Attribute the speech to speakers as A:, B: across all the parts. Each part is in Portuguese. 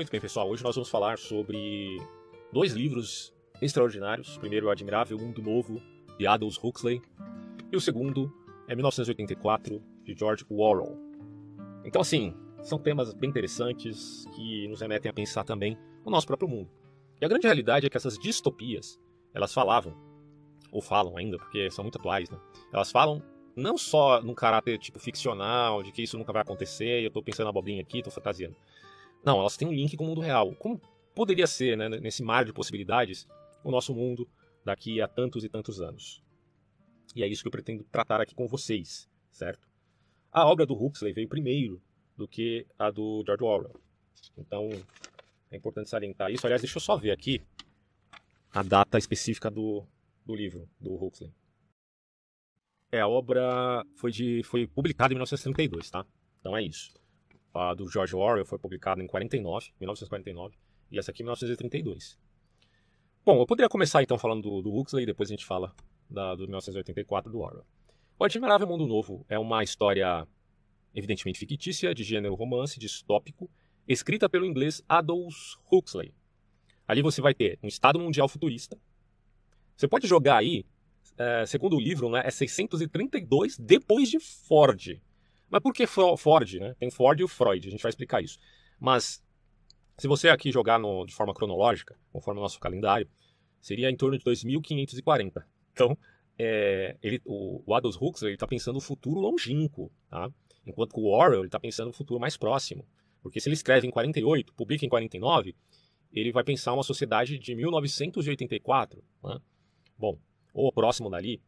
A: Muito bem, pessoal. Hoje nós vamos falar sobre dois livros extraordinários. O primeiro é O Admirável Mundo Novo, de Aldous Huxley. E o segundo é 1984, de George Orwell. Então, assim, são temas bem interessantes que nos remetem a pensar também no nosso próprio mundo. E a grande realidade é que essas distopias, elas falavam, ou falam ainda, porque são muito atuais, né? Elas falam não só num caráter tipo ficcional, de que isso nunca vai acontecer, eu estou pensando na abobrinha aqui, estou fantasiando. Não, elas têm um link com o mundo real. Como poderia ser, né, nesse mar de possibilidades, o nosso mundo daqui a tantos e tantos anos? E é isso que eu pretendo tratar aqui com vocês, certo? A obra do Huxley veio primeiro do que a do George Orwell. Então, é importante salientar isso. Aliás, deixa eu só ver aqui a data específica do, do livro do Huxley. É, a obra foi, de, foi publicada em 1932, tá? Então é isso. A do George Orwell foi publicada em 49, 1949, e essa aqui em 1932. Bom, eu poderia começar então falando do, do Huxley, depois a gente fala da, do 1984 do Orwell. O Admirável Mundo Novo é uma história evidentemente fictícia, de gênero romance, distópico, escrita pelo inglês Aldous Huxley. Ali você vai ter um Estado Mundial futurista. Você pode jogar aí, é, segundo o livro, né, é 632 depois de Ford. Mas por que Ford? Né? Tem Ford e o Freud, a gente vai explicar isso. Mas se você aqui jogar no, de forma cronológica, conforme o nosso calendário, seria em torno de 2540. Então, é, ele, o, o Aldous Huxley está pensando no futuro longínquo, tá? enquanto que o Orwell está pensando no futuro mais próximo. Porque se ele escreve em 48, publica em 49, ele vai pensar uma sociedade de 1984. Né? Bom, ou próximo dali.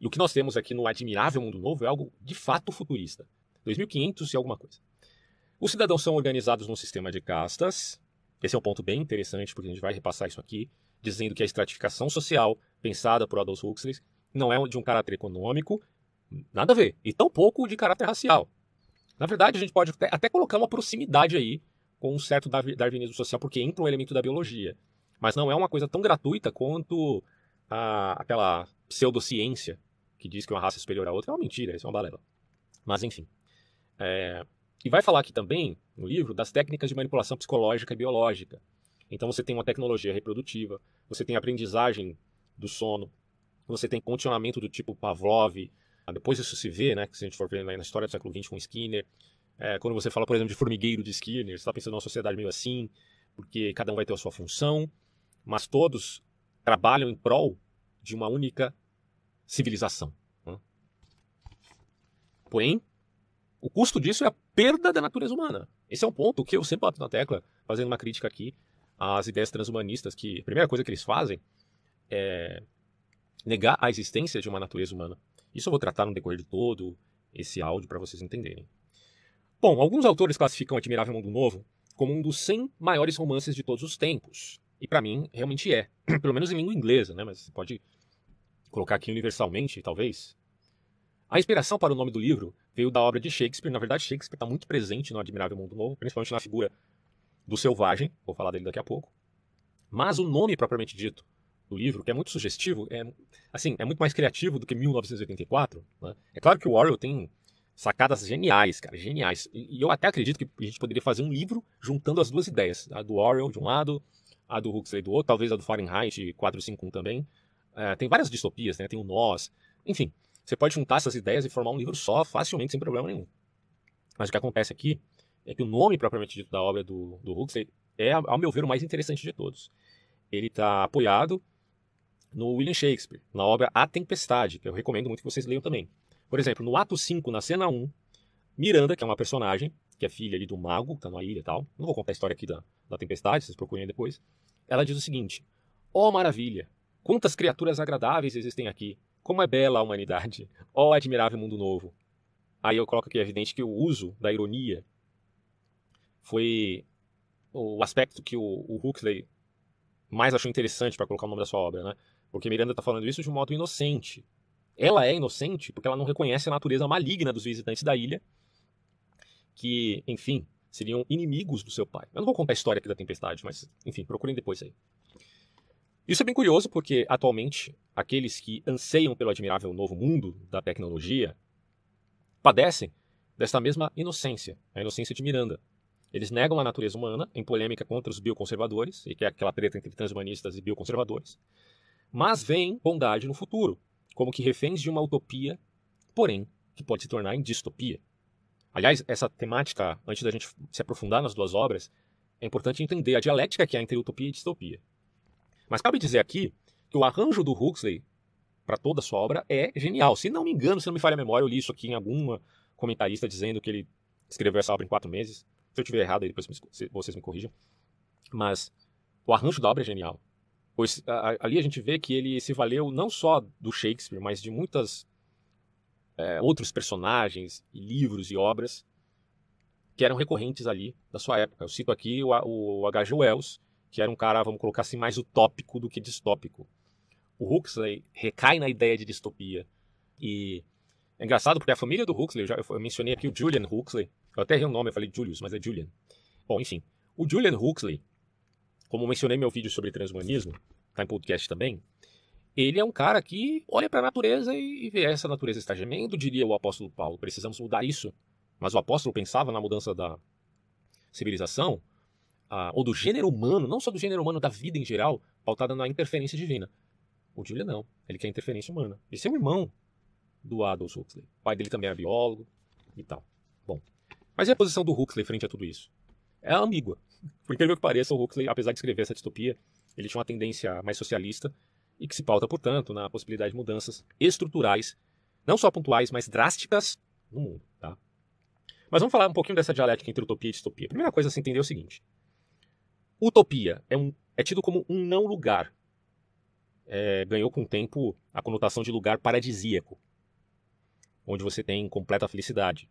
A: E o que nós temos aqui no Admirável Mundo Novo é algo de fato futurista. 2500 e alguma coisa. Os cidadãos são organizados num sistema de castas. Esse é um ponto bem interessante, porque a gente vai repassar isso aqui, dizendo que a estratificação social pensada por Aldous Huxley não é de um caráter econômico, nada a ver, e tampouco de caráter racial. Na verdade, a gente pode até, até colocar uma proximidade aí com um certo darwinismo social, porque entra um elemento da biologia. Mas não é uma coisa tão gratuita quanto a, aquela pseudociência que diz que uma raça é superior à outra. É uma mentira, isso é uma balela. Mas enfim. É... E vai falar aqui também, no livro, das técnicas de manipulação psicológica e biológica. Então você tem uma tecnologia reprodutiva, você tem aprendizagem do sono, você tem condicionamento do tipo Pavlov, depois isso se vê, né, se a gente for ver na história do século XX com Skinner, é, quando você fala, por exemplo, de formigueiro de Skinner, você está pensando numa sociedade meio assim, porque cada um vai ter a sua função, mas todos trabalham em prol de uma única civilização. Né? Porém, o custo disso é a perda da natureza humana. Esse é um ponto que eu sempre bato na tecla, fazendo uma crítica aqui às ideias transhumanistas, que a primeira coisa que eles fazem é negar a existência de uma natureza humana. Isso eu vou tratar no decorrer de todo esse áudio para vocês entenderem. Bom, alguns autores classificam Admirável Mundo Novo como um dos 100 maiores romances de todos os tempos. E para mim, realmente é. Pelo menos em língua inglesa, né? Mas pode colocar aqui universalmente, talvez. A inspiração para o nome do livro veio da obra de Shakespeare. Na verdade, Shakespeare está muito presente no Admirável Mundo Novo, principalmente na figura do selvagem. Vou falar dele daqui a pouco. Mas o nome propriamente dito do livro, que é muito sugestivo, é assim, é muito mais criativo do que 1984. Né? É claro que o Orwell tem sacadas geniais, cara, geniais. E, eu até acredito que a gente poderia fazer um livro juntando as duas ideias, a do Orwell de um lado, a do Huxley do outro, talvez a do Fahrenheit 451 também. É, tem várias distopias, né? Tem o Nós, enfim. Você pode juntar essas ideias e formar um livro só, facilmente, sem problema nenhum. Mas o que acontece aqui é que o nome propriamente dito da obra do, do Huxley é, ao meu ver, o mais interessante de todos. Ele está apoiado no William Shakespeare, na obra A Tempestade, que eu recomendo muito que vocês leiam também. Por exemplo, no ato 5, na cena 1, Miranda, que é uma personagem, que é filha ali do mago, que tá na ilha e tal, não vou contar a história aqui da, da Tempestade, vocês procurem depois, ela diz o seguinte, ó oh, maravilha, quantas criaturas agradáveis existem aqui, como é bela a humanidade, ó oh, admirável mundo novo. Aí eu coloco aqui, é evidente que o uso da ironia foi o aspecto que o, o Huxley mais achou interessante para colocar o nome da sua obra, né? Porque Miranda está falando isso de um modo inocente. Ela é inocente porque ela não reconhece a natureza maligna dos visitantes da ilha, que, enfim, seriam inimigos do seu pai. Eu não vou contar a história aqui da tempestade, mas, enfim, procurem depois aí. Isso é bem curioso porque, atualmente, aqueles que anseiam pelo admirável novo mundo da tecnologia padecem desta mesma inocência, a inocência de Miranda. Eles negam a natureza humana em polêmica contra os bioconservadores, e que é aquela treta entre transhumanistas e bioconservadores, mas veem bondade no futuro, como que reféns de uma utopia, porém, que pode se tornar em distopia. Aliás, essa temática, antes da gente se aprofundar nas duas obras, é importante entender a dialética que há entre utopia e distopia. Mas cabe dizer aqui que o arranjo do Huxley para toda a sua obra é genial. Se não me engano, se não me falha a memória, eu li isso aqui em alguma comentarista dizendo que ele escreveu essa obra em quatro meses. Se eu estiver errado, aí depois vocês me corrijam. Mas o arranjo da obra é genial. Pois ali a gente vê que ele se valeu não só do Shakespeare, mas de muitas é, outros personagens livros e obras que eram recorrentes ali da sua época. Eu cito aqui o, o H.G. Wells, que era um cara, vamos colocar assim, mais utópico do que distópico. O Huxley recai na ideia de distopia. E é engraçado porque a família do Huxley, eu já eu mencionei aqui o Julian Huxley, eu até errei o nome, eu falei Julius, mas é Julian. Bom, enfim, o Julian Huxley, como mencionei meu vídeo sobre transhumanismo, tá em podcast também, ele é um cara que olha para a natureza e vê essa natureza está gemendo, diria o apóstolo Paulo, precisamos mudar isso. Mas o apóstolo pensava na mudança da civilização, ou do gênero humano, não só do gênero humano, da vida em geral, pautada na interferência divina. O Julian não, ele quer interferência humana. Esse é o irmão do Adolf Huxley. O pai dele também é biólogo e tal. Bom, mas e a posição do Huxley frente a tudo isso? É ambígua. Por incrível que pareça, o Huxley, apesar de escrever essa distopia, ele tinha uma tendência mais socialista e que se pauta, portanto, na possibilidade de mudanças estruturais, não só pontuais, mas drásticas no mundo. Tá? Mas vamos falar um pouquinho dessa dialética entre utopia e distopia. A primeira coisa a se entender é o seguinte: utopia é, um, é tido como um não lugar. É, ganhou com o tempo a conotação de lugar paradisíaco, onde você tem completa felicidade.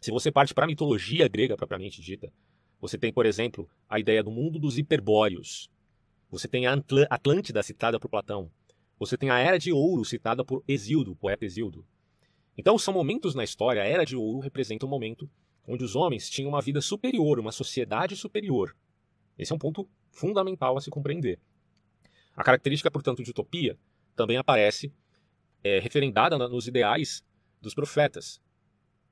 A: Se você parte para a mitologia grega propriamente dita, você tem, por exemplo, a ideia do mundo dos hiperbóreos, você tem a Atlântida citada por Platão. Você tem a Era de Ouro citada por Exildo, poeta Exildo. Então são momentos na história, a Era de Ouro representa um momento onde os homens tinham uma vida superior, uma sociedade superior. Esse é um ponto fundamental a se compreender. A característica, portanto, de utopia também aparece é, referendada nos ideais dos profetas.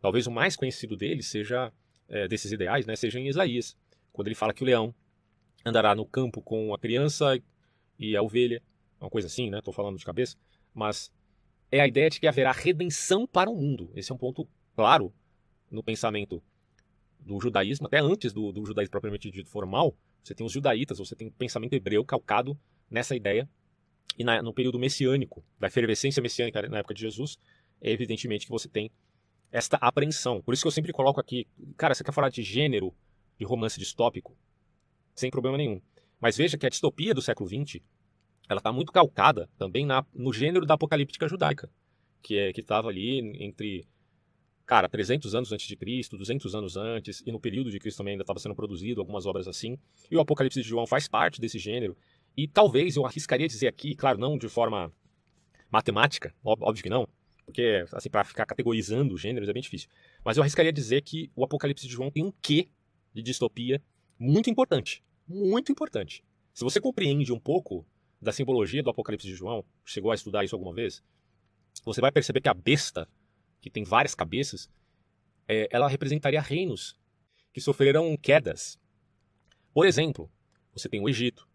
A: Talvez o mais conhecido deles seja é, desses ideais, né, seja em Isaías, quando ele fala que o leão andará no campo com a criança e a ovelha, uma coisa assim, né? Estou falando de cabeça, mas é a ideia de que haverá redenção para o mundo. Esse é um ponto claro no pensamento do judaísmo, até antes do, do judaísmo propriamente dito formal. Você tem os judaítas, você tem o pensamento hebreu calcado nessa ideia. E na, no período messiânico, da efervescência messiânica na época de Jesus, é evidentemente que você tem esta apreensão. Por isso que eu sempre coloco aqui, cara, você quer falar de gênero de romance distópico? sem problema nenhum. Mas veja que a distopia do século XX ela está muito calcada também na, no gênero da apocalíptica judaica, que é que estava ali entre cara 300 anos antes de Cristo, 200 anos antes e no período de Cristo também ainda estava sendo produzido algumas obras assim. E o Apocalipse de João faz parte desse gênero. E talvez eu arriscaria dizer aqui, claro, não de forma matemática, óbvio que não, porque assim para ficar categorizando gêneros é bem difícil. Mas eu arriscaria dizer que o Apocalipse de João tem um quê de distopia muito importante muito importante. Se você compreende um pouco da simbologia do Apocalipse de João, chegou a estudar isso alguma vez, você vai perceber que a besta, que tem várias cabeças, é, ela representaria reinos que sofrerão quedas. Por exemplo, você tem o Egito,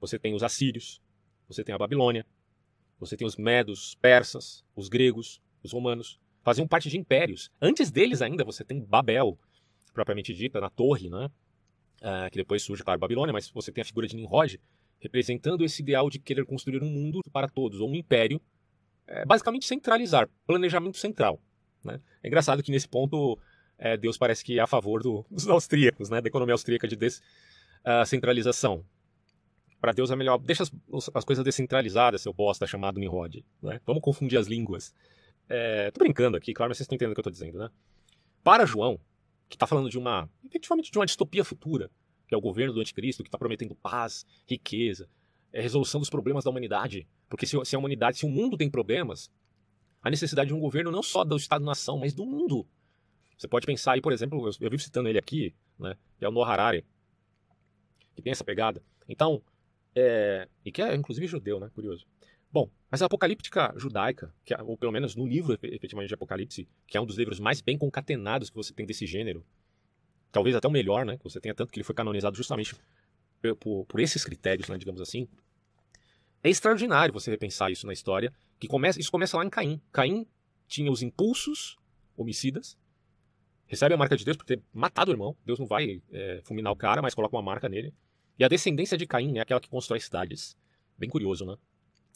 A: você tem os assírios, você tem a Babilônia, você tem os medos, os persas, os gregos, os romanos, faziam parte de impérios. Antes deles ainda você tem Babel, propriamente dita, na torre, né? uh, que depois surge, claro, Babilônia, mas você tem a figura de Nimrod, representando esse ideal de querer construir um mundo para todos, ou um império, é, basicamente centralizar, planejamento central. Né? É engraçado que nesse ponto é, Deus parece que é a favor do, dos austríacos, né? da economia austríaca de descentralização. Uh, para Deus é melhor, deixa as, as, coisas descentralizadas, seu bosta chamado Nimrod. Né? Vamos confundir as línguas. É, tô brincando aqui, claro, mas vocês estão entendendo o que eu estou dizendo. Né? Para João, que está falando de uma, efetivamente, de uma distopia futura, que é o governo do anticristo, que está prometendo paz, riqueza, é resolução dos problemas da humanidade. Porque se, se a humanidade, se o mundo tem problemas, a necessidade de um governo não só do Estado-nação, mas do mundo. Você pode pensar aí, por exemplo, eu, eu vivo citando ele aqui, né, que é o Noah Harari, que tem essa pegada. Então, é, e que é inclusive judeu, né, curioso. Bom, mas a apocalíptica judaica, que, é, ou pelo menos no livro efetivamente de Apocalipse, que é um dos livros mais bem concatenados que você tem desse gênero, talvez até o melhor, né? Que você tenha tanto que ele foi canonizado justamente por, por esses critérios, né, digamos assim. É extraordinário você repensar isso na história, que começa, isso começa lá em Caim. Caim tinha os impulsos homicidas, recebe a marca de Deus por ter matado o irmão. Deus não vai é, fulminar o cara, mas coloca uma marca nele. E a descendência de Caim é aquela que constrói cidades. Bem curioso, né?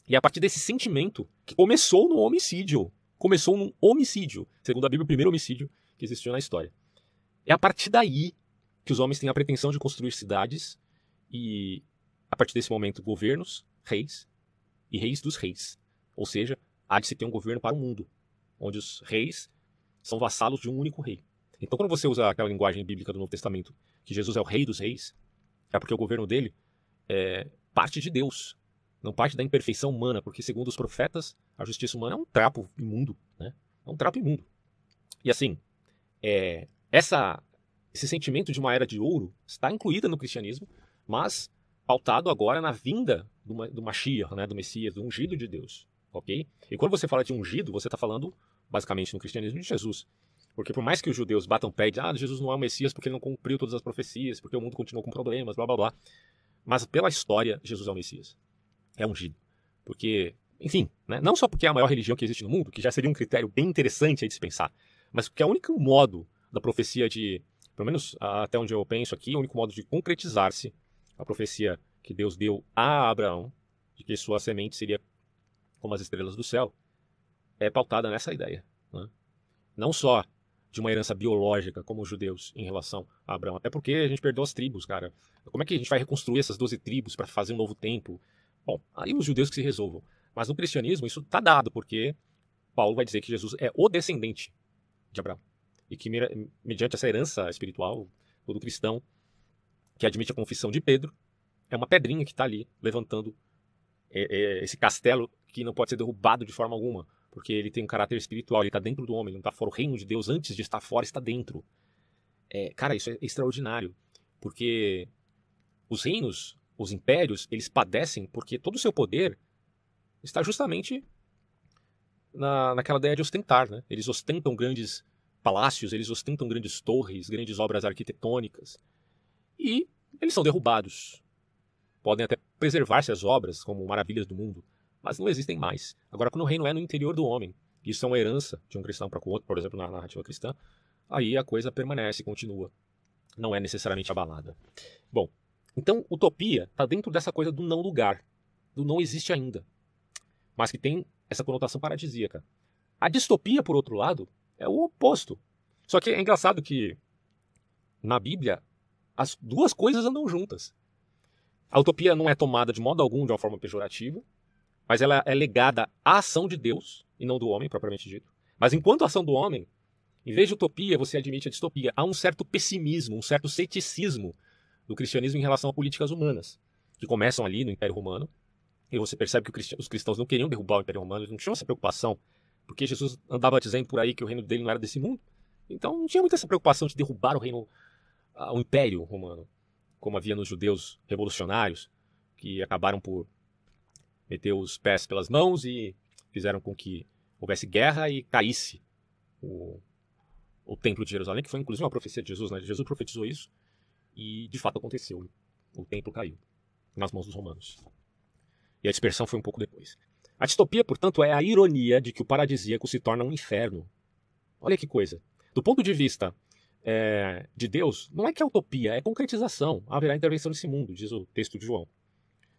A: E é a partir desse sentimento que começou no homicídio. Começou num homicídio. Segundo a Bíblia, o primeiro homicídio que existiu na história. É a partir daí que os homens têm a pretensão de construir cidades e, a partir desse momento, governos, reis e reis dos reis. Ou seja, há de se ter um governo para o mundo, onde os reis são vassalos de um único rei. Então, quando você usa aquela linguagem bíblica do Novo Testamento, que Jesus é o rei dos reis, é porque o governo dele é parte de Deus, não parte da imperfeição humana, porque, segundo os profetas, a justiça humana é um trapo imundo. Né? É um trapo imundo. E assim, é, essa, esse sentimento de uma era de ouro está incluída no cristianismo, mas pautado agora na vinda do, do Mashiach, né, do Messias, do ungido de Deus. ok? E quando você fala de ungido, você está falando, basicamente, no cristianismo de Jesus. Porque por mais que os judeus batam pé e dizem, ah, Jesus não é o Messias porque ele não cumpriu todas as profecias, porque o mundo continuou com problemas, blá blá blá. Mas pela história, Jesus é o Messias. É ungido. Porque, enfim, né, não só porque é a maior religião que existe no mundo, que já seria um critério bem interessante de se pensar, mas porque é o único modo da profecia de, pelo menos até onde eu penso aqui, o único modo de concretizar-se a profecia que Deus deu a Abraão, de que sua semente seria como as estrelas do céu, é pautada nessa ideia. Né? Não só de uma herança biológica, como os judeus, em relação a Abraão. Até porque a gente perdeu as tribos, cara. Como é que a gente vai reconstruir essas 12 tribos para fazer um novo tempo? Bom, aí os judeus que se resolvam. Mas no cristianismo isso está dado, porque Paulo vai dizer que Jesus é o descendente de Abraão. E que, mediante essa herança espiritual, todo cristão que admite a confissão de Pedro, é uma pedrinha que está ali levantando é, é, esse castelo que não pode ser derrubado de forma alguma, porque ele tem um caráter espiritual, ele está dentro do homem, não está fora. O reino de Deus, antes de estar fora, está dentro. É, cara, isso é extraordinário, porque os reinos, os impérios, eles padecem porque todo o seu poder está justamente na, naquela ideia de ostentar. Né? Eles ostentam grandes palácios, eles ostentam grandes torres, grandes obras arquitetônicas. E eles são derrubados. Podem até preservar-se as obras como maravilhas do mundo, mas não existem mais. Agora, quando o reino é no interior do homem, isso é uma herança de um cristão para o outro, por exemplo, na narrativa cristã, aí a coisa permanece, continua. Não é necessariamente abalada. Bom, então utopia está dentro dessa coisa do não lugar, do não existe ainda, mas que tem essa conotação paradisíaca. A distopia, por outro lado, é o oposto. Só que é engraçado que na Bíblia as duas coisas andam juntas. A utopia não é tomada de modo algum de uma forma pejorativa, mas ela é legada à ação de Deus e não do homem, propriamente dito. Mas enquanto ação do homem, em vez de utopia, você admite a distopia. Há um certo pessimismo, um certo ceticismo do cristianismo em relação a políticas humanas, que começam ali no Império Romano. E você percebe que os cristãos não queriam derrubar o Império Romano, eles não tinham essa preocupação, porque Jesus andava dizendo por aí que o reino dele não era desse mundo. Então não tinha muita essa preocupação de derrubar o reino ao Império Romano, como havia nos judeus revolucionários, que acabaram por meter os pés pelas mãos e fizeram com que houvesse guerra e caísse o, o Templo de Jerusalém, que foi inclusive uma profecia de Jesus. Né? Jesus profetizou isso e de fato aconteceu. O templo caiu nas mãos dos romanos. E a dispersão foi um pouco depois. A distopia, portanto, é a ironia de que o paradisíaco se torna um inferno. Olha que coisa. Do ponto de vista é, de Deus, não é que é utopia, é concretização. Haverá intervenção nesse mundo, diz o texto de João.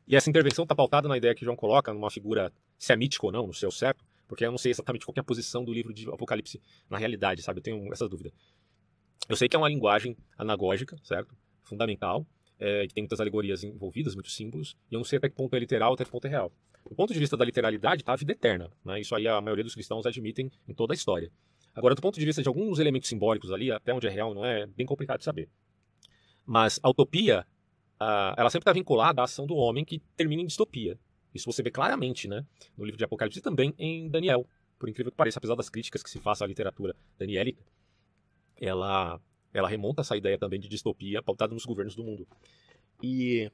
A: E essa intervenção está pautada na ideia que João coloca, numa figura, se é mítico ou não, no seu certo, porque eu não sei exatamente qual é a posição do livro de Apocalipse na realidade, sabe? Eu tenho essa dúvida. Eu sei que é uma linguagem anagógica, certo? Fundamental, é, que tem muitas alegorias envolvidas, muitos símbolos, e eu não sei até que ponto é literal, até que ponto é real. Do ponto de vista da literalidade, está a vida eterna. Né? Isso aí a maioria dos cristãos admitem em toda a história. Agora, do ponto de vista de alguns elementos simbólicos ali, até onde é real não é bem complicado de saber. Mas a utopia, ela sempre está vinculada à ação do homem que termina em distopia. Isso você vê claramente né, no livro de Apocalipse e também em Daniel. Por incrível que pareça, apesar das críticas que se façam à literatura daniélica, ela, ela remonta essa ideia também de distopia pautada nos governos do mundo. E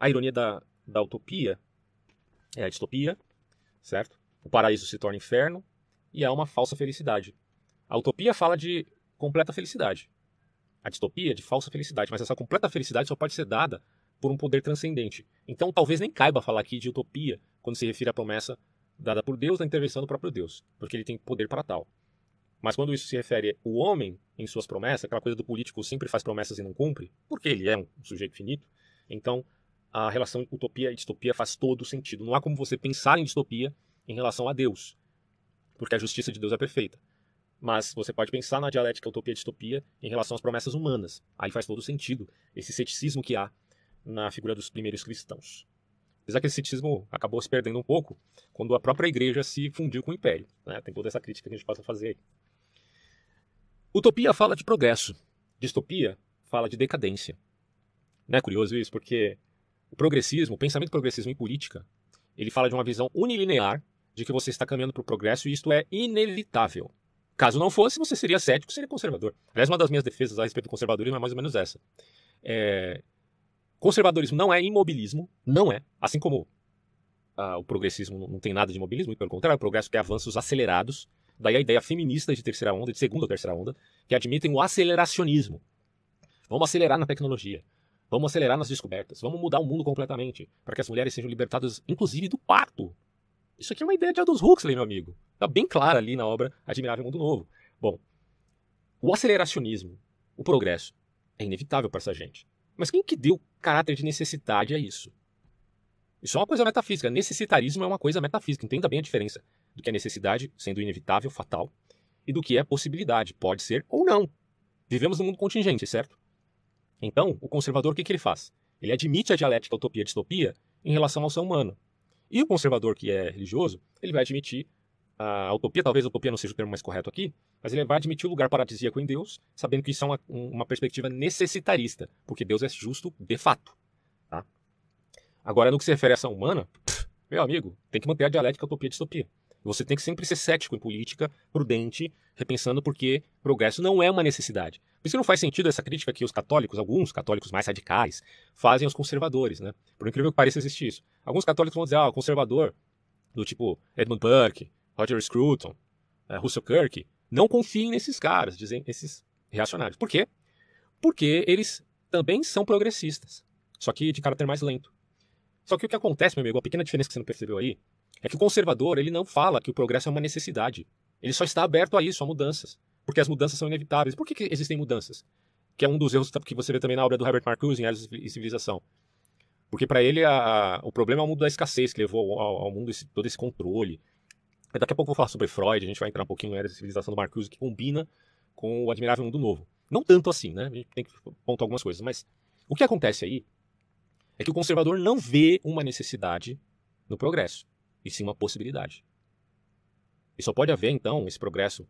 A: a ironia da, da utopia é a distopia, certo? O paraíso se torna inferno, e há uma falsa felicidade. A utopia fala de completa felicidade. a distopia de falsa felicidade, mas essa completa felicidade só pode ser dada por um poder transcendente. Então talvez nem caiba falar aqui de utopia quando se refere à promessa dada por Deus na intervenção do próprio Deus, porque ele tem poder para tal. Mas quando isso se refere ao homem em suas promessas, aquela coisa do político sempre faz promessas e não cumpre, porque ele é um sujeito finito, então a relação utopia e distopia faz todo sentido. Não há como você pensar em distopia em relação a Deus, porque a justiça de Deus é perfeita. Mas você pode pensar na dialética utopia e distopia em relação às promessas humanas. Aí faz todo sentido esse ceticismo que há na figura dos primeiros cristãos. Apesar que esse ceticismo acabou se perdendo um pouco quando a própria igreja se fundiu com o império. Né? Tem toda essa crítica que a gente possa fazer aí. Utopia fala de progresso. Distopia fala de decadência. Não é curioso isso? Porque o progressismo, o pensamento progressismo em política, ele fala de uma visão unilinear de que você está caminhando para o progresso e isto é inevitável. Caso não fosse, você seria cético, seria conservador. Aliás, uma das minhas defesas a respeito do conservadorismo é mais ou menos essa. É, Conservadorismo não é imobilismo, não é. Assim como ah, o progressismo não tem nada de imobilismo, pelo contrário, o progresso quer avanços acelerados. Daí a ideia feminista de terceira onda, de segunda ou terceira onda, que admitem o aceleracionismo. Vamos acelerar na tecnologia. Vamos acelerar nas descobertas. Vamos mudar o mundo completamente para que as mulheres sejam libertadas, inclusive, do parto. Isso aqui é uma ideia de Aldous Huxley, meu amigo. Está bem clara ali na obra Admirável Mundo Novo. Bom, o aceleracionismo, o progresso, é inevitável para essa gente. Mas quem que deu caráter de necessidade a isso? Isso é uma coisa metafísica. Necessitarismo é uma coisa metafísica. Entenda bem a diferença do que é necessidade, sendo inevitável, fatal, e do que é possibilidade, pode ser ou não. Vivemos num mundo contingente, certo? Então, o conservador, o que, que ele faz? Ele admite a dialética utopia-distopia em relação ao ser humano. E o conservador, que é religioso, ele vai admitir a utopia, talvez a utopia não seja o termo mais correto aqui, mas ele vai admitir o lugar paradisíaco em Deus, sabendo que isso é uma, uma perspectiva necessitarista, porque Deus é justo de fato. Tá? Agora, no que se refere à ação humana, meu amigo, tem que manter a dialética utopia-distopia. Você tem que sempre ser cético em política, prudente, repensando porque progresso não é uma necessidade. Por isso não faz sentido essa crítica que os católicos, alguns católicos mais radicais, fazem aos conservadores, né? Por incrível que pareça existir isso. Alguns católicos vão dizer, ah, o conservador, do tipo Edmund Burke, Roger Scruton, é, Russell Kirk, não confiem nesses caras, dizem esses reacionários. Por quê? Porque eles também são progressistas, só que de caráter mais lento. Só que o que acontece, meu amigo, a pequena diferença que você não percebeu aí, é que o conservador ele não fala que o progresso é uma necessidade. Ele só está aberto a isso, a mudanças. Porque as mudanças são inevitáveis. Por que, que existem mudanças? Que é um dos erros que você vê também na obra do Herbert Marcuse, em Eras e Civilização. Porque para ele a, a, o problema é o mundo da escassez, que levou ao, ao mundo esse, todo esse controle, Daqui a pouco eu vou falar sobre Freud, a gente vai entrar um pouquinho na era da civilização do Marcuse, que combina com o Admirável Mundo Novo. Não tanto assim, né? A gente tem que pontuar algumas coisas, mas o que acontece aí é que o conservador não vê uma necessidade no progresso, e sim uma possibilidade. E só pode haver, então, esse progresso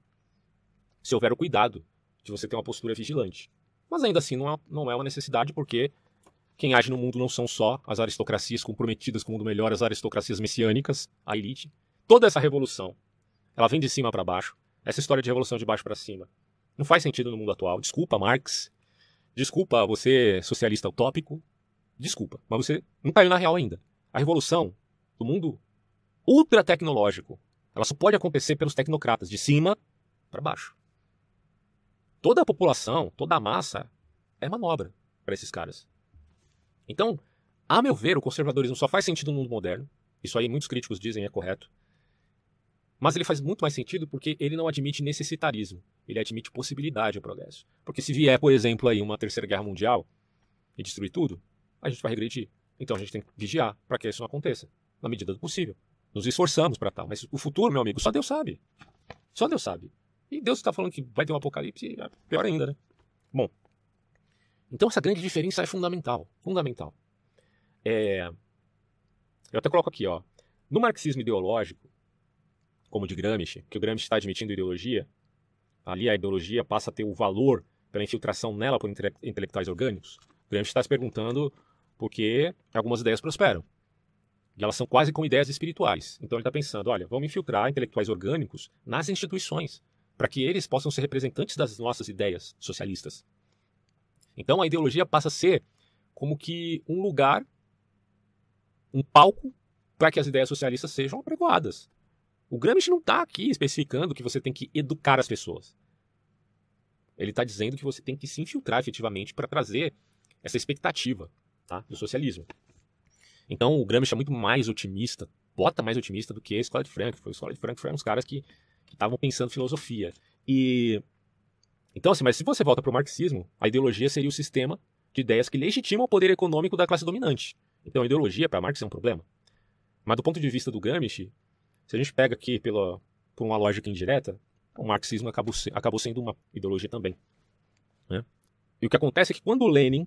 A: se houver o cuidado de você ter uma postura vigilante. Mas ainda assim não é, não é uma necessidade, porque quem age no mundo não são só as aristocracias comprometidas com o mundo melhor, as aristocracias messiânicas, a elite, toda essa revolução, ela vem de cima para baixo. Essa história de revolução de baixo para cima não faz sentido no mundo atual. Desculpa, Marx. Desculpa, você socialista utópico. Desculpa, mas você não caiu na real ainda. A revolução do mundo ultra tecnológico, ela só pode acontecer pelos tecnocratas, de cima para baixo. Toda a população, toda a massa é manobra para esses caras. Então, a meu ver, o conservadorismo só faz sentido no mundo moderno. Isso aí muitos críticos dizem é correto. Mas ele faz muito mais sentido porque ele não admite necessitarismo, ele admite possibilidade ao progresso. Porque se vier, por exemplo, aí uma terceira guerra mundial e destruir tudo, a gente vai regredir. Então a gente tem que vigiar para que isso não aconteça, na medida do possível. Nos esforçamos para tal, mas o futuro, meu amigo, só Deus sabe. Só Deus sabe. E Deus está falando que vai ter um apocalipse, é pior ainda, né? Bom, então essa grande diferença é fundamental, fundamental. É... Eu até coloco aqui, ó. No marxismo ideológico, como de Gramsci, que o Gramsci está admitindo ideologia, ali a ideologia passa a ter o valor pela infiltração nela por intele intelectuais orgânicos. O Gramsci está se perguntando por que algumas ideias prosperam. E elas são quase como ideias espirituais. Então ele está pensando, olha, vamos infiltrar intelectuais orgânicos nas instituições, para que eles possam ser representantes das nossas ideias socialistas. Então a ideologia passa a ser como que um lugar, um palco para que as ideias socialistas sejam apregoadas. O Gramsci não está aqui especificando que você tem que educar as pessoas. Ele está dizendo que você tem que se infiltrar efetivamente para trazer essa expectativa tá, do socialismo. Então o Gramsci é muito mais otimista, bota mais otimista do que a escola de Frankfurt. A escola de Frankfurt eram uns caras que estavam pensando filosofia. E então assim, mas se você volta para o marxismo, a ideologia seria o sistema de ideias que legitimam o poder econômico da classe dominante. Então a ideologia para Marx é um problema. Mas do ponto de vista do Gramsci, se a gente pega aqui pela, por uma lógica indireta, o marxismo acabou, acabou sendo uma ideologia também. Né? E o que acontece é que quando Lenin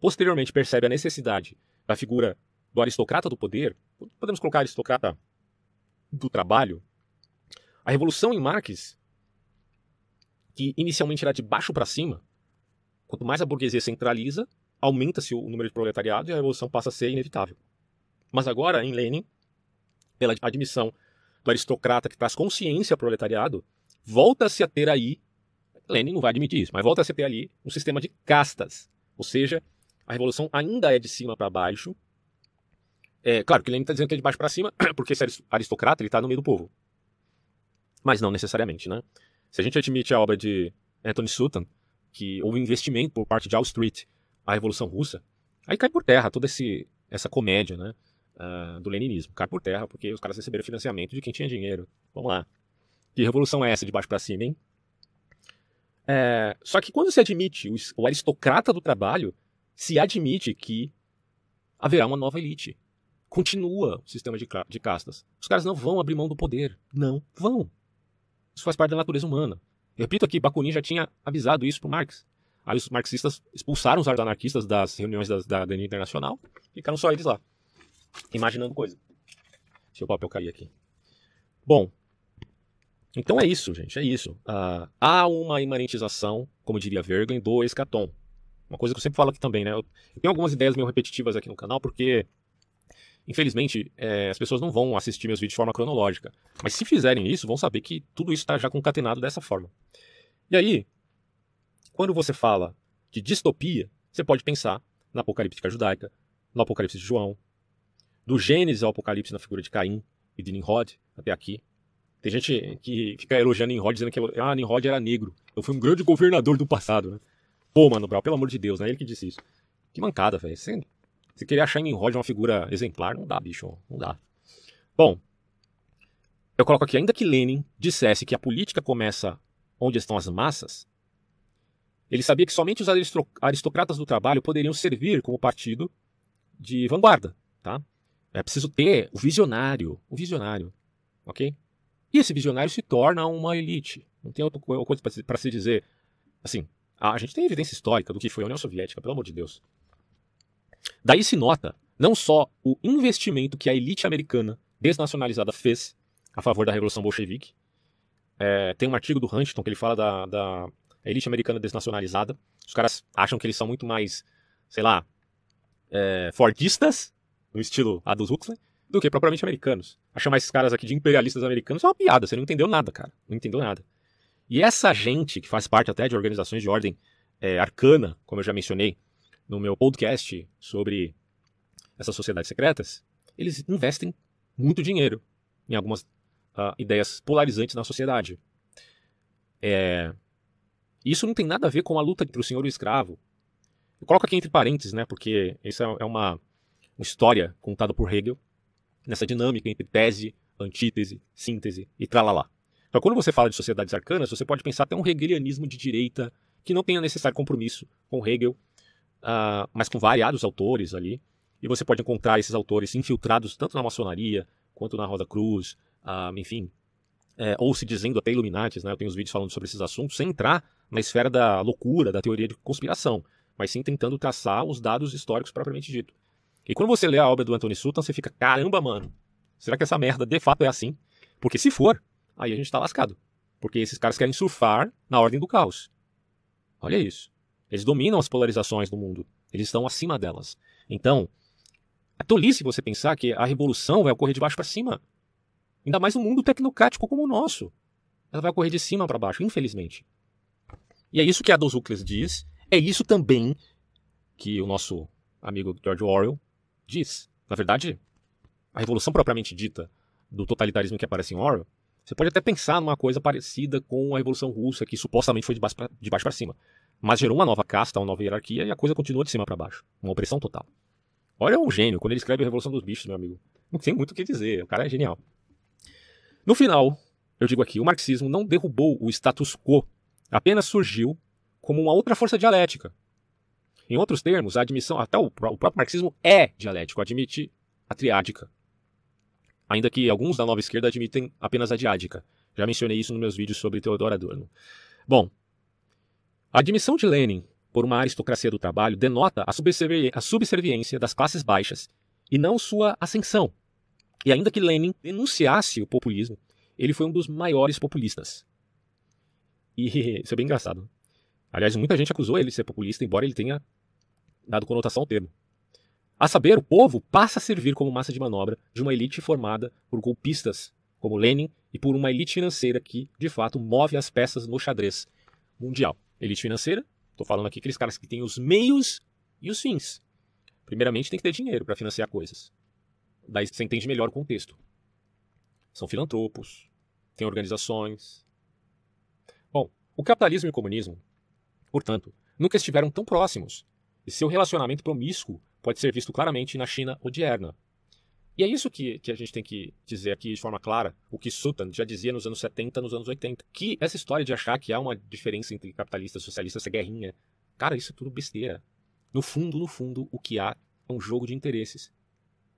A: posteriormente percebe a necessidade da figura do aristocrata do poder, podemos colocar aristocrata do trabalho, a revolução em Marx, que inicialmente era de baixo para cima, quanto mais a burguesia centraliza, aumenta-se o número de proletariado e a revolução passa a ser inevitável. Mas agora, em Lenin, pela admissão do aristocrata que traz consciência ao proletariado, volta-se a ter aí, Lenin não vai admitir isso, mas volta-se a ter ali um sistema de castas. Ou seja, a revolução ainda é de cima para baixo. É, claro que Lenin está dizendo que é de baixo para cima, porque esse aristocrata está no meio do povo. Mas não necessariamente, né? Se a gente admite a obra de Anthony Sutton, que houve investimento por parte de Wall Street à Revolução Russa, aí cai por terra toda esse, essa comédia, né? Uh, do leninismo. Cai por terra porque os caras receberam financiamento de quem tinha dinheiro. Vamos lá. Que revolução é essa de baixo para cima, hein? É, só que quando se admite o aristocrata do trabalho, se admite que haverá uma nova elite. Continua o sistema de, de castas. Os caras não vão abrir mão do poder. Não vão. Isso faz parte da natureza humana. Eu repito aqui, Bakunin já tinha avisado isso para Marx. Aí os marxistas expulsaram os anarquistas das reuniões das, da Grande Internacional e ficaram só eles lá, imaginando coisa. Deixa o papel cair aqui. Bom, então é isso, gente, é isso. Uh, há uma imanentização, como diria Vergen, do escatom. Uma coisa que eu sempre falo aqui também, né? Eu tenho algumas ideias meio repetitivas aqui no canal, porque, infelizmente, é, as pessoas não vão assistir meus vídeos de forma cronológica. Mas se fizerem isso, vão saber que tudo isso está já concatenado dessa forma. E aí, quando você fala de distopia, você pode pensar na apocalíptica judaica, no apocalipse de João, do Gênesis ao apocalipse na figura de Caim e de Nimrod, até aqui, tem gente que fica elogiando Nimrod, dizendo que ah, Nimrod era negro. Eu fui um grande governador do passado, né? Pô, Mano Brown, pelo amor de Deus, né? Ele que disse isso. Que mancada, velho. Você querer achar em Nimrod uma figura exemplar, não dá, bicho. Não dá. Bom, eu coloco aqui, ainda que Lenin dissesse que a política começa onde estão as massas, ele sabia que somente os aristocratas do trabalho poderiam servir como partido de vanguarda, tá? É preciso ter o visionário, o visionário, ok? E esse visionário se torna uma elite. Não tem outra coisa para se dizer. Assim, a gente tem evidência histórica do que foi a União Soviética, pelo amor de Deus. Daí se nota não só o investimento que a elite americana desnacionalizada fez a favor da Revolução Bolchevique. É, tem um artigo do Huntington que ele fala da, da elite americana desnacionalizada. Os caras acham que eles são muito mais, sei lá, é, fordistas, no estilo Adolf Huxley, do que propriamente americanos. A chamar esses caras aqui de imperialistas americanos é uma piada, você não entendeu nada, cara. Não entendeu nada. E essa gente, que faz parte até de organizações de ordem é, arcana, como eu já mencionei no meu podcast sobre essas sociedades secretas, eles investem muito dinheiro em algumas uh, ideias polarizantes na sociedade. É... Isso não tem nada a ver com a luta entre o senhor e o escravo. Eu coloco aqui entre parênteses, né, porque isso é uma, uma história contada por Hegel, nessa dinâmica entre tese, antítese, síntese e tralalá. Então, quando você fala de sociedades arcanas, você pode pensar até um hegelianismo de direita que não tenha necessário compromisso com Hegel, uh, mas com variados autores ali. E você pode encontrar esses autores infiltrados tanto na maçonaria quanto na Roda Cruz, uh, enfim, é, ou se dizendo até Illuminatis, né? Eu tenho os vídeos falando sobre esses assuntos, sem entrar na esfera da loucura, da teoria de conspiração, mas sim tentando traçar os dados históricos propriamente dito. E quando você lê a obra do Anthony Sutton, você fica, caramba, mano, será que essa merda de fato é assim? Porque se for, aí a gente tá lascado. Porque esses caras querem surfar na ordem do caos. Olha isso. Eles dominam as polarizações do mundo. Eles estão acima delas. Então, é tolice você pensar que a revolução vai ocorrer de baixo para cima. Ainda mais um mundo tecnocrático como o nosso. Ela vai ocorrer de cima para baixo, infelizmente. E é isso que Adolf Huxley diz. É isso também que o nosso amigo George Orwell diz. Na verdade, a revolução propriamente dita do totalitarismo que aparece em Orwell Você pode até pensar numa coisa parecida com a Revolução Russa, que supostamente foi de baixo para cima. Mas gerou uma nova casta, uma nova hierarquia, e a coisa continua de cima para baixo. Uma opressão total. Olha o gênio, quando ele escreve a Revolução dos Bichos, meu amigo. Não tem muito o que dizer, o cara é genial. No final, eu digo aqui, o marxismo não derrubou o status quo, apenas surgiu como uma outra força dialética. Em outros termos, a admissão, até o, próprio marxismo é dialético, admite a triádica ainda que alguns da nova esquerda admitem apenas a diádica. Já mencionei isso nos meus vídeos sobre Theodor Adorno. Bom, a admissão de Lenin por uma aristocracia do trabalho denota a, a subserviência das classes baixas e não sua ascensão. E ainda que Lenin denunciasse o populismo, ele foi um dos maiores populistas. E isso é bem engraçado. Aliás, muita gente acusou ele de ser populista, embora ele tenha dado conotação ao termo. A saber, o povo passa a servir como massa de manobra de uma elite formada por golpistas como Lenin e por uma elite financeira que, de fato, move as peças no xadrez mundial. Elite financeira, estou falando aqui aqueles caras que têm os meios e os fins. Primeiramente, tem que ter dinheiro para financiar coisas. Daí você entende melhor o contexto. São filantropos, têm organizações. Bom, o capitalismo e o comunismo, portanto, nunca estiveram tão próximos, e seu relacionamento promíscuo pode ser visto claramente na China odierna. E é isso que, que a gente tem que dizer aqui de forma clara, o que Sutton já dizia nos anos 70, nos anos 80, que essa história de achar que há uma diferença entre capitalista e socialista, essa guerrinha, cara, isso é tudo besteira. No fundo, no fundo, o que há é um jogo de interesses.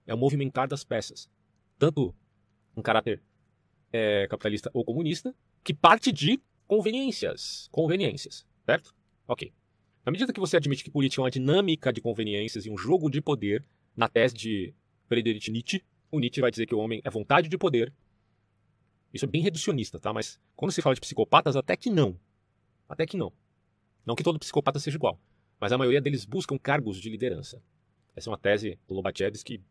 A: É o movimentar das peças. Tanto um caráter é, capitalista ou comunista, que parte de conveniências. Conveniências, certo? Ok. Na medida que você admite que política é uma dinâmica de conveniências e um jogo de poder, na tese de Friedrich Nietzsche, o Nietzsche vai dizer que o homem é vontade de poder. Isso é bem reducionista, tá? Mas quando se fala de psicopatas, até que não. Até que não. Não que todo psicopata seja igual, mas a maioria deles buscam cargos de liderança. Essa é uma tese do Lobachevsky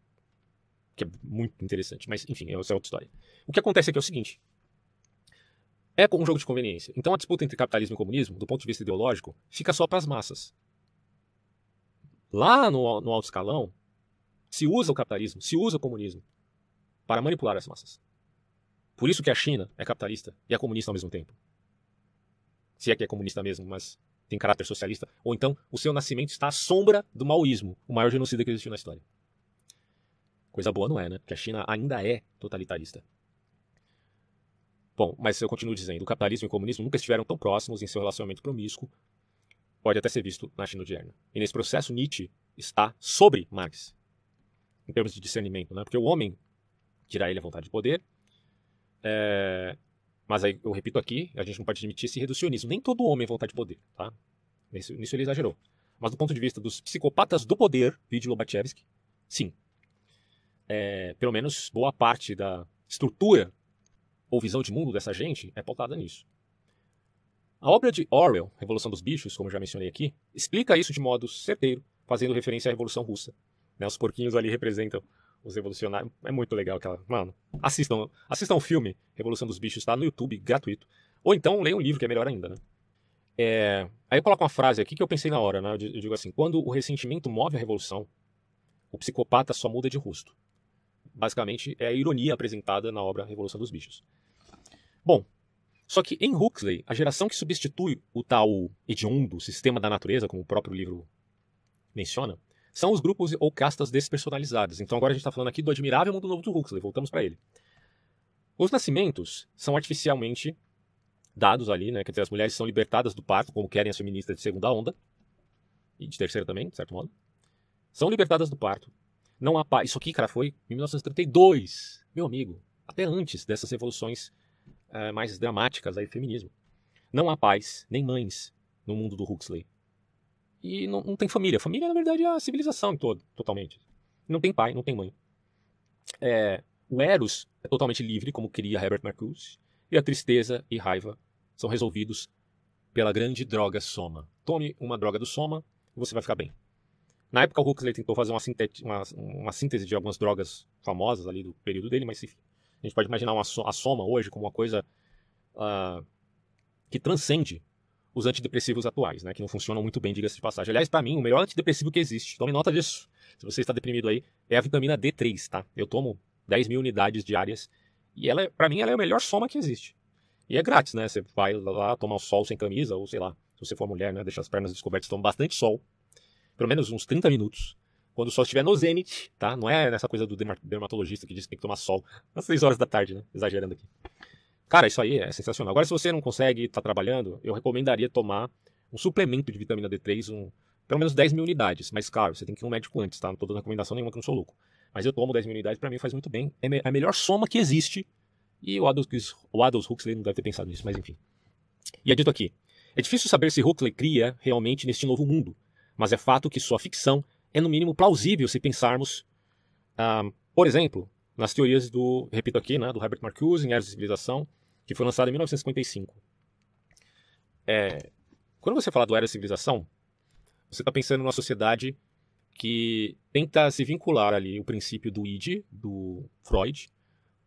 A: que é muito interessante, mas enfim, essa é outra história. O que acontece aqui é o seguinte: é um jogo de conveniência. Então a disputa entre capitalismo e comunismo, do ponto de vista ideológico, fica só para as massas. Lá no, no alto escalão, se usa o capitalismo, se usa o comunismo para manipular as massas. Por isso que a China é capitalista e é comunista ao mesmo tempo. Se é que é comunista mesmo, mas tem caráter socialista. Ou então o seu nascimento está à sombra do maoísmo, o maior genocida que existiu na história. Coisa boa não é, né? Porque a China ainda é totalitarista. Bom, mas eu continuo dizendo, o capitalismo e o comunismo nunca estiveram tão próximos em seu relacionamento promíscuo, pode até ser visto na China odierna. E nesse processo, Nietzsche está sobre Marx, em termos de discernimento, né? porque o homem tira ele a vontade de poder, é... mas aí eu repito aqui, a gente não pode admitir esse reducionismo, nem todo homem é vontade de poder, tá? Nisso, nisso ele exagerou. Mas do ponto de vista dos psicopatas do poder, vídeo Lobachevsky, sim. É, pelo menos boa parte da estrutura ou visão de mundo dessa gente é pautada nisso. A obra de Orwell, Revolução dos Bichos, como já mencionei aqui, explica isso de modo certeiro, fazendo referência à Revolução Russa. Né, os porquinhos ali representam os revolucionários. É muito legal aquela. Mano, assistam, assistam o filme Revolução dos Bichos, está no YouTube, gratuito. Ou então leiam um livro, que é melhor ainda, né? É... Aí eu coloco uma frase aqui que eu pensei na hora, né? Eu digo assim: quando o ressentimento move a revolução, o psicopata só muda de rosto. Basicamente, é a ironia apresentada na obra Revolução dos Bichos. Bom, só que em Huxley, a geração que substitui o tal hediondo sistema da natureza, como o próprio livro menciona, são os grupos ou castas despersonalizadas. Então agora a gente está falando aqui do admirável mundo novo do Huxley, voltamos para ele. Os nascimentos são artificialmente dados ali, né? Quer dizer, as mulheres são libertadas do parto, como querem as feministas de segunda onda, e de terceira também, de certo modo. São libertadas do parto. Não há paz. Isso aqui, cara, foi em 1932, meu amigo. Até antes dessas revoluções é, mais dramáticas aí do feminismo. Não há pais, nem mães no mundo do Huxley. E não, não tem família. Família, na verdade, é a civilização em todo, totalmente. Não tem pai, não tem mãe. É, o Eros é totalmente livre, como queria Herbert Marcuse, e a tristeza e raiva são resolvidos pela grande droga soma. Tome uma droga do soma e você vai ficar bem. Na época, o Huxley tentou fazer uma, uma, uma síntese de algumas drogas famosas ali do período dele, mas enfim, a gente pode imaginar uma a soma hoje como uma coisa uh, que transcende os antidepressivos atuais, né, que não funcionam muito bem, diga-se de passagem. Aliás, para mim, o melhor antidepressivo que existe, tome nota disso, se você está deprimido aí, é a vitamina D3, tá? Eu tomo 10 mil unidades diárias E ela, para mim, ela é a melhor soma que existe. E é grátis, né? Você vai lá tomar um sol sem camisa, ou sei lá, se você for mulher, né? Deixa as pernas descobertas, toma bastante sol. Pelo menos uns 30 minutos. Quando o sol estiver no zênite, tá? Não é nessa coisa do dermatologista que diz que tem que tomar sol às 6 horas da tarde, né? Exagerando aqui. Cara, isso aí é sensacional. Agora, se você não consegue estar tá trabalhando, eu recomendaria tomar um suplemento de vitamina D3, um, pelo menos 10 mil unidades. Mas, claro, você tem que ir no médico antes, tá? Não tô dando recomendação nenhuma que eu não sou louco. Mas eu tomo 10 mil unidades, para mim faz muito bem. É a melhor soma que existe. E o Adolf, o Adolf Huxley não deve ter pensado nisso, mas enfim. E é dito aqui. É difícil saber se Huxley cria realmente neste novo mundo, mas é fato que sua ficção é no mínimo plausível se pensarmos, ah, por exemplo, nas teorias do, repito aqui, né, do Herbert Marcuse, em Eras da Civilização, que foi lançado em 1955. É, quando você fala do Era da Civilização, você está pensando numa sociedade que tenta se vincular ali o princípio do id, do Freud,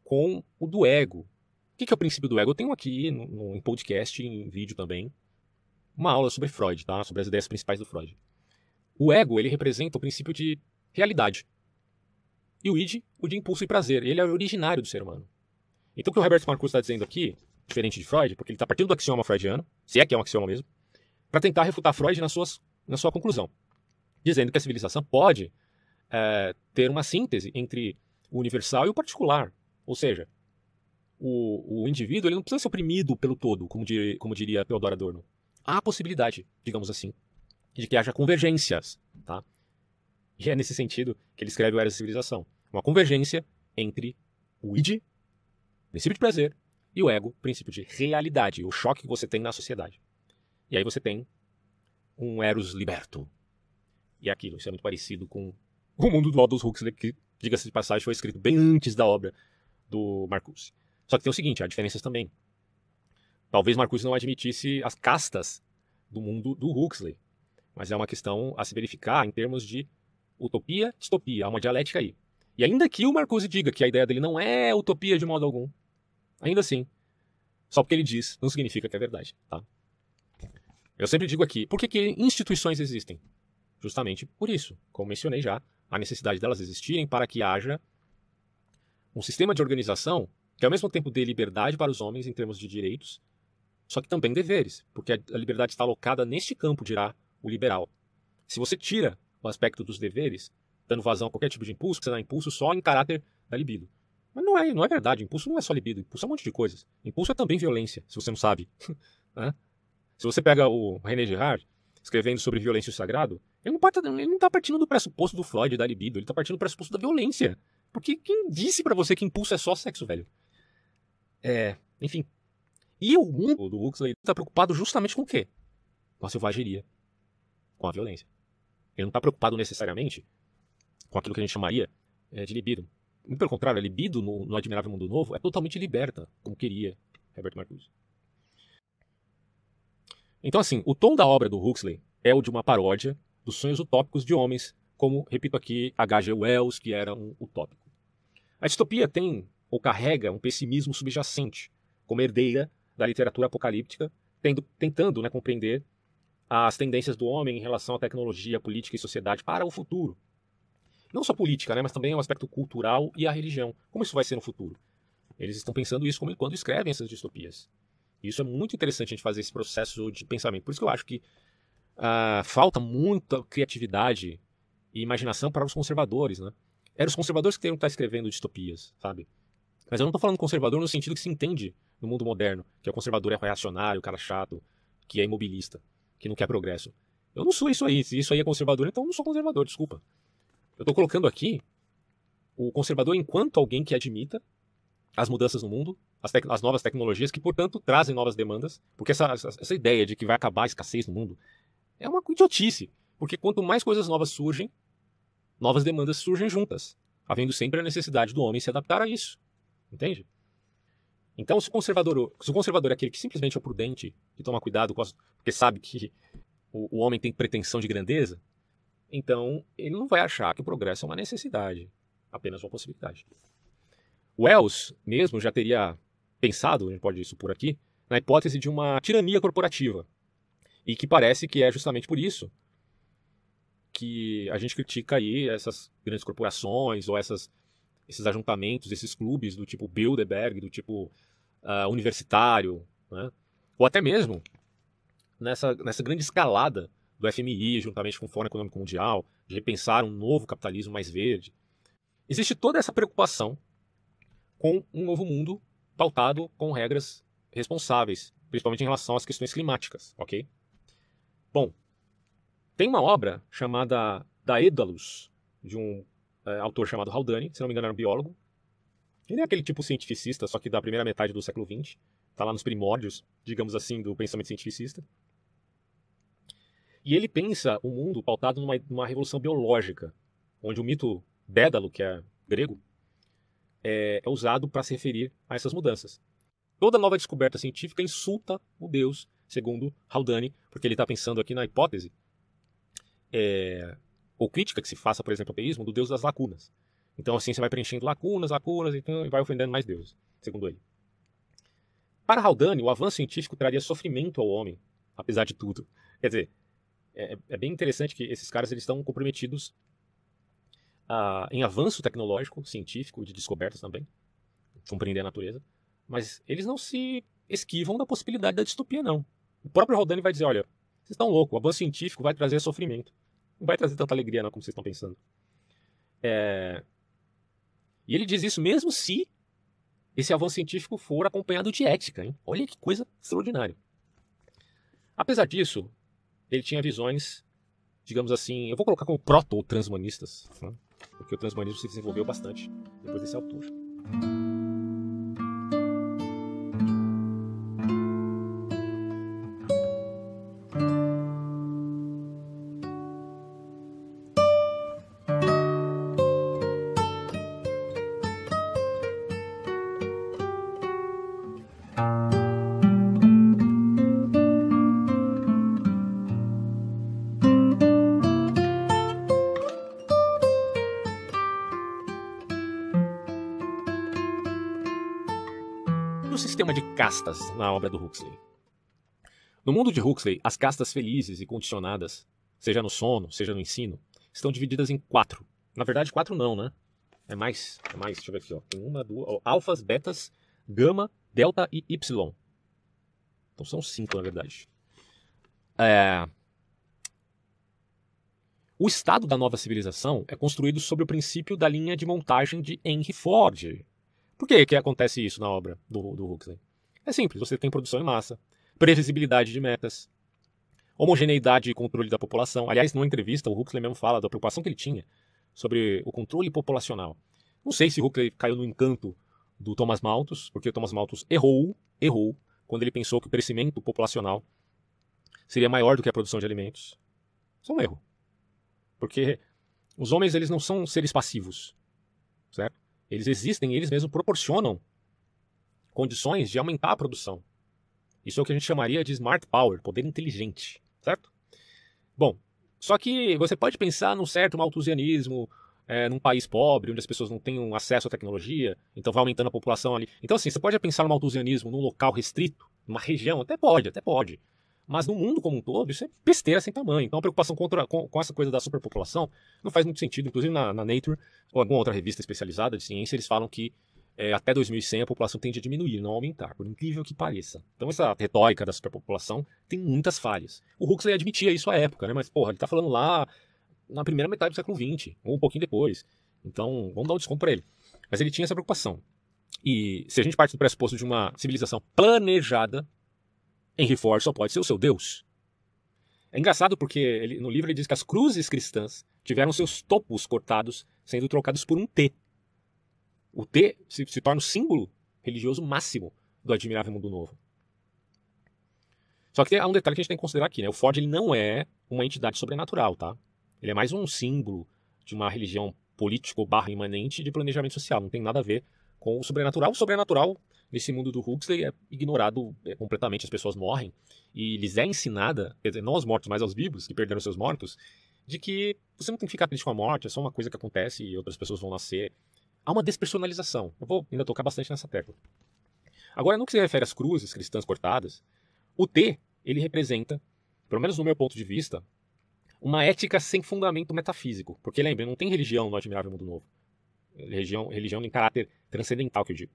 A: com o do ego. O que é o princípio do ego? Eu tenho aqui no, no, em podcast, em vídeo também, uma aula sobre Freud, tá? sobre as ideias principais do Freud. O ego ele representa o princípio de realidade. E o id, o de impulso e prazer. Ele é originário do ser humano. Então o que o Herbert Marcuse está dizendo aqui, diferente de Freud, porque ele está partindo do axioma freudiano, se é que é um axioma mesmo, para tentar refutar Freud nas suas, na sua conclusão dizendo que a civilização pode é, ter uma síntese entre o universal e o particular. Ou seja, o, o indivíduo ele não precisa ser oprimido pelo todo, como, dir, como diria Theodor Adorno. Há a possibilidade, digamos assim, de que haja convergências. Tá? E é nesse sentido que ele escreve o Era da Civilização. Uma convergência entre o id, princípio de prazer, e o ego, princípio de realidade, o choque que você tem na sociedade. E aí você tem um Eros liberto, e aquilo. Isso é muito parecido com o mundo do Aldous Huxley, que, diga-se de passagem, foi escrito bem antes da obra do Marcuse. Só que tem o seguinte, há diferenças também. Talvez Marcuse não admitisse as castas do mundo do Huxley, mas é uma questão a se verificar em termos de utopia, distopia. Há uma dialética aí. E ainda que o Marcuse diga que a ideia dele não é utopia de modo algum, ainda assim, só porque ele diz, não significa que é verdade, tá? Eu sempre digo aqui, por que, que instituições existem? Justamente por isso, como mencionei já, a necessidade delas existirem para que haja um sistema de organização que ao mesmo tempo dê liberdade para os homens em termos de direitos, só que também deveres, porque a liberdade está alocada neste campo, dirá o liberal. Se você tira o aspecto dos deveres, dando vazão a qualquer tipo de impulso, você dá impulso só em caráter da libido. Mas não é, não é verdade. Impulso não é só libido. Impulso é um monte de coisas. Impulso é também violência, se você não sabe. né? Se você pega o René Girard, escrevendo sobre violência e o sagrado, ele não, está partindo do pressuposto do Freud, da libido, ele está partindo do pressuposto da violência. Porque quem disse para você que impulso é só sexo, velho? É, enfim. E o mundo do Huxley está preocupado justamente com o quê? Com a selvageria. Com a violência. Ele não está preocupado necessariamente com aquilo que a gente chamaria é, de libido. Muito pelo contrário, a libido no, no Admirável Mundo Novo é totalmente liberta, como queria Herbert Marcuse. Então, assim, o tom da obra do Huxley é o de uma paródia dos sonhos utópicos de homens, como, repito aqui, H.G. Wells, que era um utópico. A distopia tem ou carrega um pessimismo subjacente, como herdeira da literatura apocalíptica, tendo, tentando né, compreender as tendências do homem em relação à tecnologia, política e sociedade para o futuro. Não só política, né, mas também o aspecto cultural e a religião. Como isso vai ser no futuro? Eles estão pensando isso quando escrevem essas distopias. E isso é muito interessante a gente fazer esse processo de pensamento. Por isso que eu acho que uh, falta muita criatividade e imaginação para os conservadores, né? Eram os conservadores que teriam que estar escrevendo distopias, sabe? Mas eu não estou falando conservador no sentido que se entende no mundo moderno, que o conservador é reacionário, o cara chato, que é imobilista, que não quer progresso. Eu não sou isso aí. Se isso aí é conservador, então eu não sou conservador, desculpa. Eu estou colocando aqui o conservador enquanto alguém que admita as mudanças no mundo, as, as, novas tecnologias, que, portanto, trazem novas demandas, porque essa, essa, essa ideia de que vai acabar a escassez no mundo é uma idiotice, porque quanto mais coisas novas surgem, novas demandas surgem juntas, havendo sempre a necessidade do homem se adaptar a isso. Entende? Então, se o conservador, se o conservador é aquele que simplesmente é prudente e toma cuidado, porque sabe que o, o homem tem pretensão de grandeza, então ele não vai achar que o progresso é uma necessidade, apenas uma possibilidade. Wells mesmo já teria pensado, a gente pode supor aqui, na hipótese de uma tirania corporativa, e que parece que é justamente por isso que a gente critica aí essas grandes corporações ou essas, esses ajuntamentos, esses clubes do tipo Bilderberg, do tipo uh, universitário, né? ou até mesmo nessa, nessa grande escalada do FMI, juntamente com o Fórum Econômico Mundial, de repensar um novo capitalismo mais verde. Existe toda essa preocupação com um novo mundo pautado com regras responsáveis, principalmente em relação às questões climáticas, ok? Bom, tem uma obra chamada Daedalus, de um é, autor chamado Haldane, se não me engano era um biólogo. Ele é aquele tipo cientificista, só que da primeira metade do século XX, está lá nos primórdios, digamos assim, do pensamento cientificista. E ele pensa o um mundo pautado numa, numa revolução biológica, onde o mito Dédalo, que é grego, é, é usado para se referir a essas mudanças. Toda nova descoberta científica insulta o Deus, segundo Haldane, porque ele está pensando aqui na hipótese é, ou crítica que se faça, por exemplo, ao teísmo do Deus das lacunas. Então, assim, você vai preenchendo lacunas, lacunas, então, e vai ofendendo mais Deus, segundo ele. Para Haldane, o avanço científico traria sofrimento ao homem, apesar de tudo. Quer dizer, é, é bem interessante que esses caras eles estão comprometidos a, em avanço tecnológico, científico, de descobertas também, compreender a natureza, mas eles não se esquivam da possibilidade da distopia, não. O próprio Haldane vai dizer, olha, vocês estão loucos, o avanço científico vai trazer sofrimento. Não vai trazer tanta alegria, não, como vocês estão pensando. É... E ele diz isso mesmo se esse avanço científico for acompanhado de ética. Hein? Olha que coisa extraordinária. Apesar disso, ele tinha visões, digamos assim, eu vou colocar como proto-transhumanistas, né? porque o transhumanismo se desenvolveu bastante depois desse autor. Sistema de castas na obra do Huxley. No mundo de Huxley, as castas felizes e condicionadas, seja no sono, seja no ensino, estão divididas em quatro. Na verdade, quatro não, né? É mais, é mais, deixa eu ver aqui, ó. Tem uma, duas, ó, alfas, betas, gama, delta e y. Então são cinco, na verdade. É... O estado da nova civilização é construído sobre o princípio da linha de montagem de Henry Ford, por que, que acontece isso na obra do, do Huxley? É simples, você tem produção em massa, previsibilidade de metas, homogeneidade e controle da população. Aliás, numa entrevista, o Huxley mesmo fala da preocupação que ele tinha sobre o controle populacional. Não sei se Huxley caiu no encanto do Thomas Malthus, porque o Thomas Malthus errou, errou, quando ele pensou que o crescimento populacional seria maior do que a produção de alimentos. Isso é um erro. Porque os homens eles não são seres passivos, certo? Eles existem e eles mesmos proporcionam condições de aumentar a produção. Isso é o que a gente chamaria de smart power, poder inteligente, certo? Bom, só que você pode pensar num certo malthusianismo, é, num país pobre, onde as pessoas não têm acesso à tecnologia, então vai aumentando a população ali. Então, assim, você pode pensar no malthusianismo num local restrito, numa região, até pode, até pode. Mas no mundo como um todo, isso é besteira sem tamanho. Então a preocupação contra, com, com, essa coisa da superpopulação não faz muito sentido. Inclusive na, na Nature, ou alguma outra revista especializada de ciência, eles falam que é, até 2100 a população tende a diminuir, não aumentar, por incrível que pareça. Então essa retórica da superpopulação tem muitas falhas. O Huxley admitia isso à época, né? mas porra, ele está falando lá na primeira metade do século XX, ou um pouquinho depois. Então vamos dar um desconto para ele. Mas ele tinha essa preocupação. E se a gente parte do pressuposto de uma civilização planejada, Henry Ford só pode ser o seu Deus. É engraçado porque ele, no livro ele diz que as cruzes cristãs tiveram seus topos cortados, sendo trocados por um T. O T se, se torna o símbolo religioso máximo do admirável mundo novo. Só que há um detalhe que a gente tem que considerar aqui, né? O Ford ele não é uma entidade sobrenatural, tá? Ele é mais um símbolo de uma religião político barra imanente de planejamento social. Não tem nada a ver com o sobrenatural. O sobrenatural nesse mundo do Huxley é ignorado é, completamente, as pessoas morrem e lhes é ensinada, quer dizer, não aos mortos, mas aos vivos que perderam seus mortos, de que você não tem que ficar triste com a morte, é só uma coisa que acontece e outras pessoas vão nascer. Há uma despersonalização. Eu vou ainda tocar bastante nessa tecla. Agora, no que se refere às cruzes cristãs cortadas, o T, ele representa, pelo menos no meu ponto de vista, uma ética sem fundamento metafísico. Porque lembre, não tem religião no Admirável Mundo Novo. Religião, religião em caráter transcendental, que eu digo.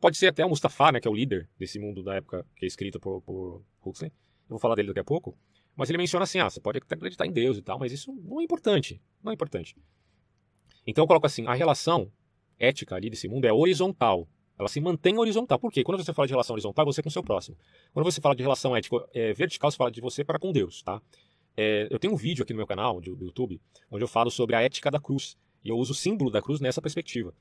A: Pode ser até o Mustafa, né, que é o líder desse mundo da época que é escrita por, por Huxley. Eu vou falar dele daqui a pouco. Mas ele menciona assim, ah, você pode até acreditar em Deus e tal, mas isso não é importante. Não é importante. Então eu coloco assim, a relação ética ali desse mundo é horizontal. Ela se mantém horizontal. Por quê? Quando você fala de relação horizontal, é você com o seu próximo. Quando você fala de relação ética é, vertical, você fala de você para com Deus, tá? É, eu tenho um vídeo aqui no meu canal do YouTube, onde eu falo sobre a ética da cruz. E eu uso o símbolo da cruz nessa perspectiva.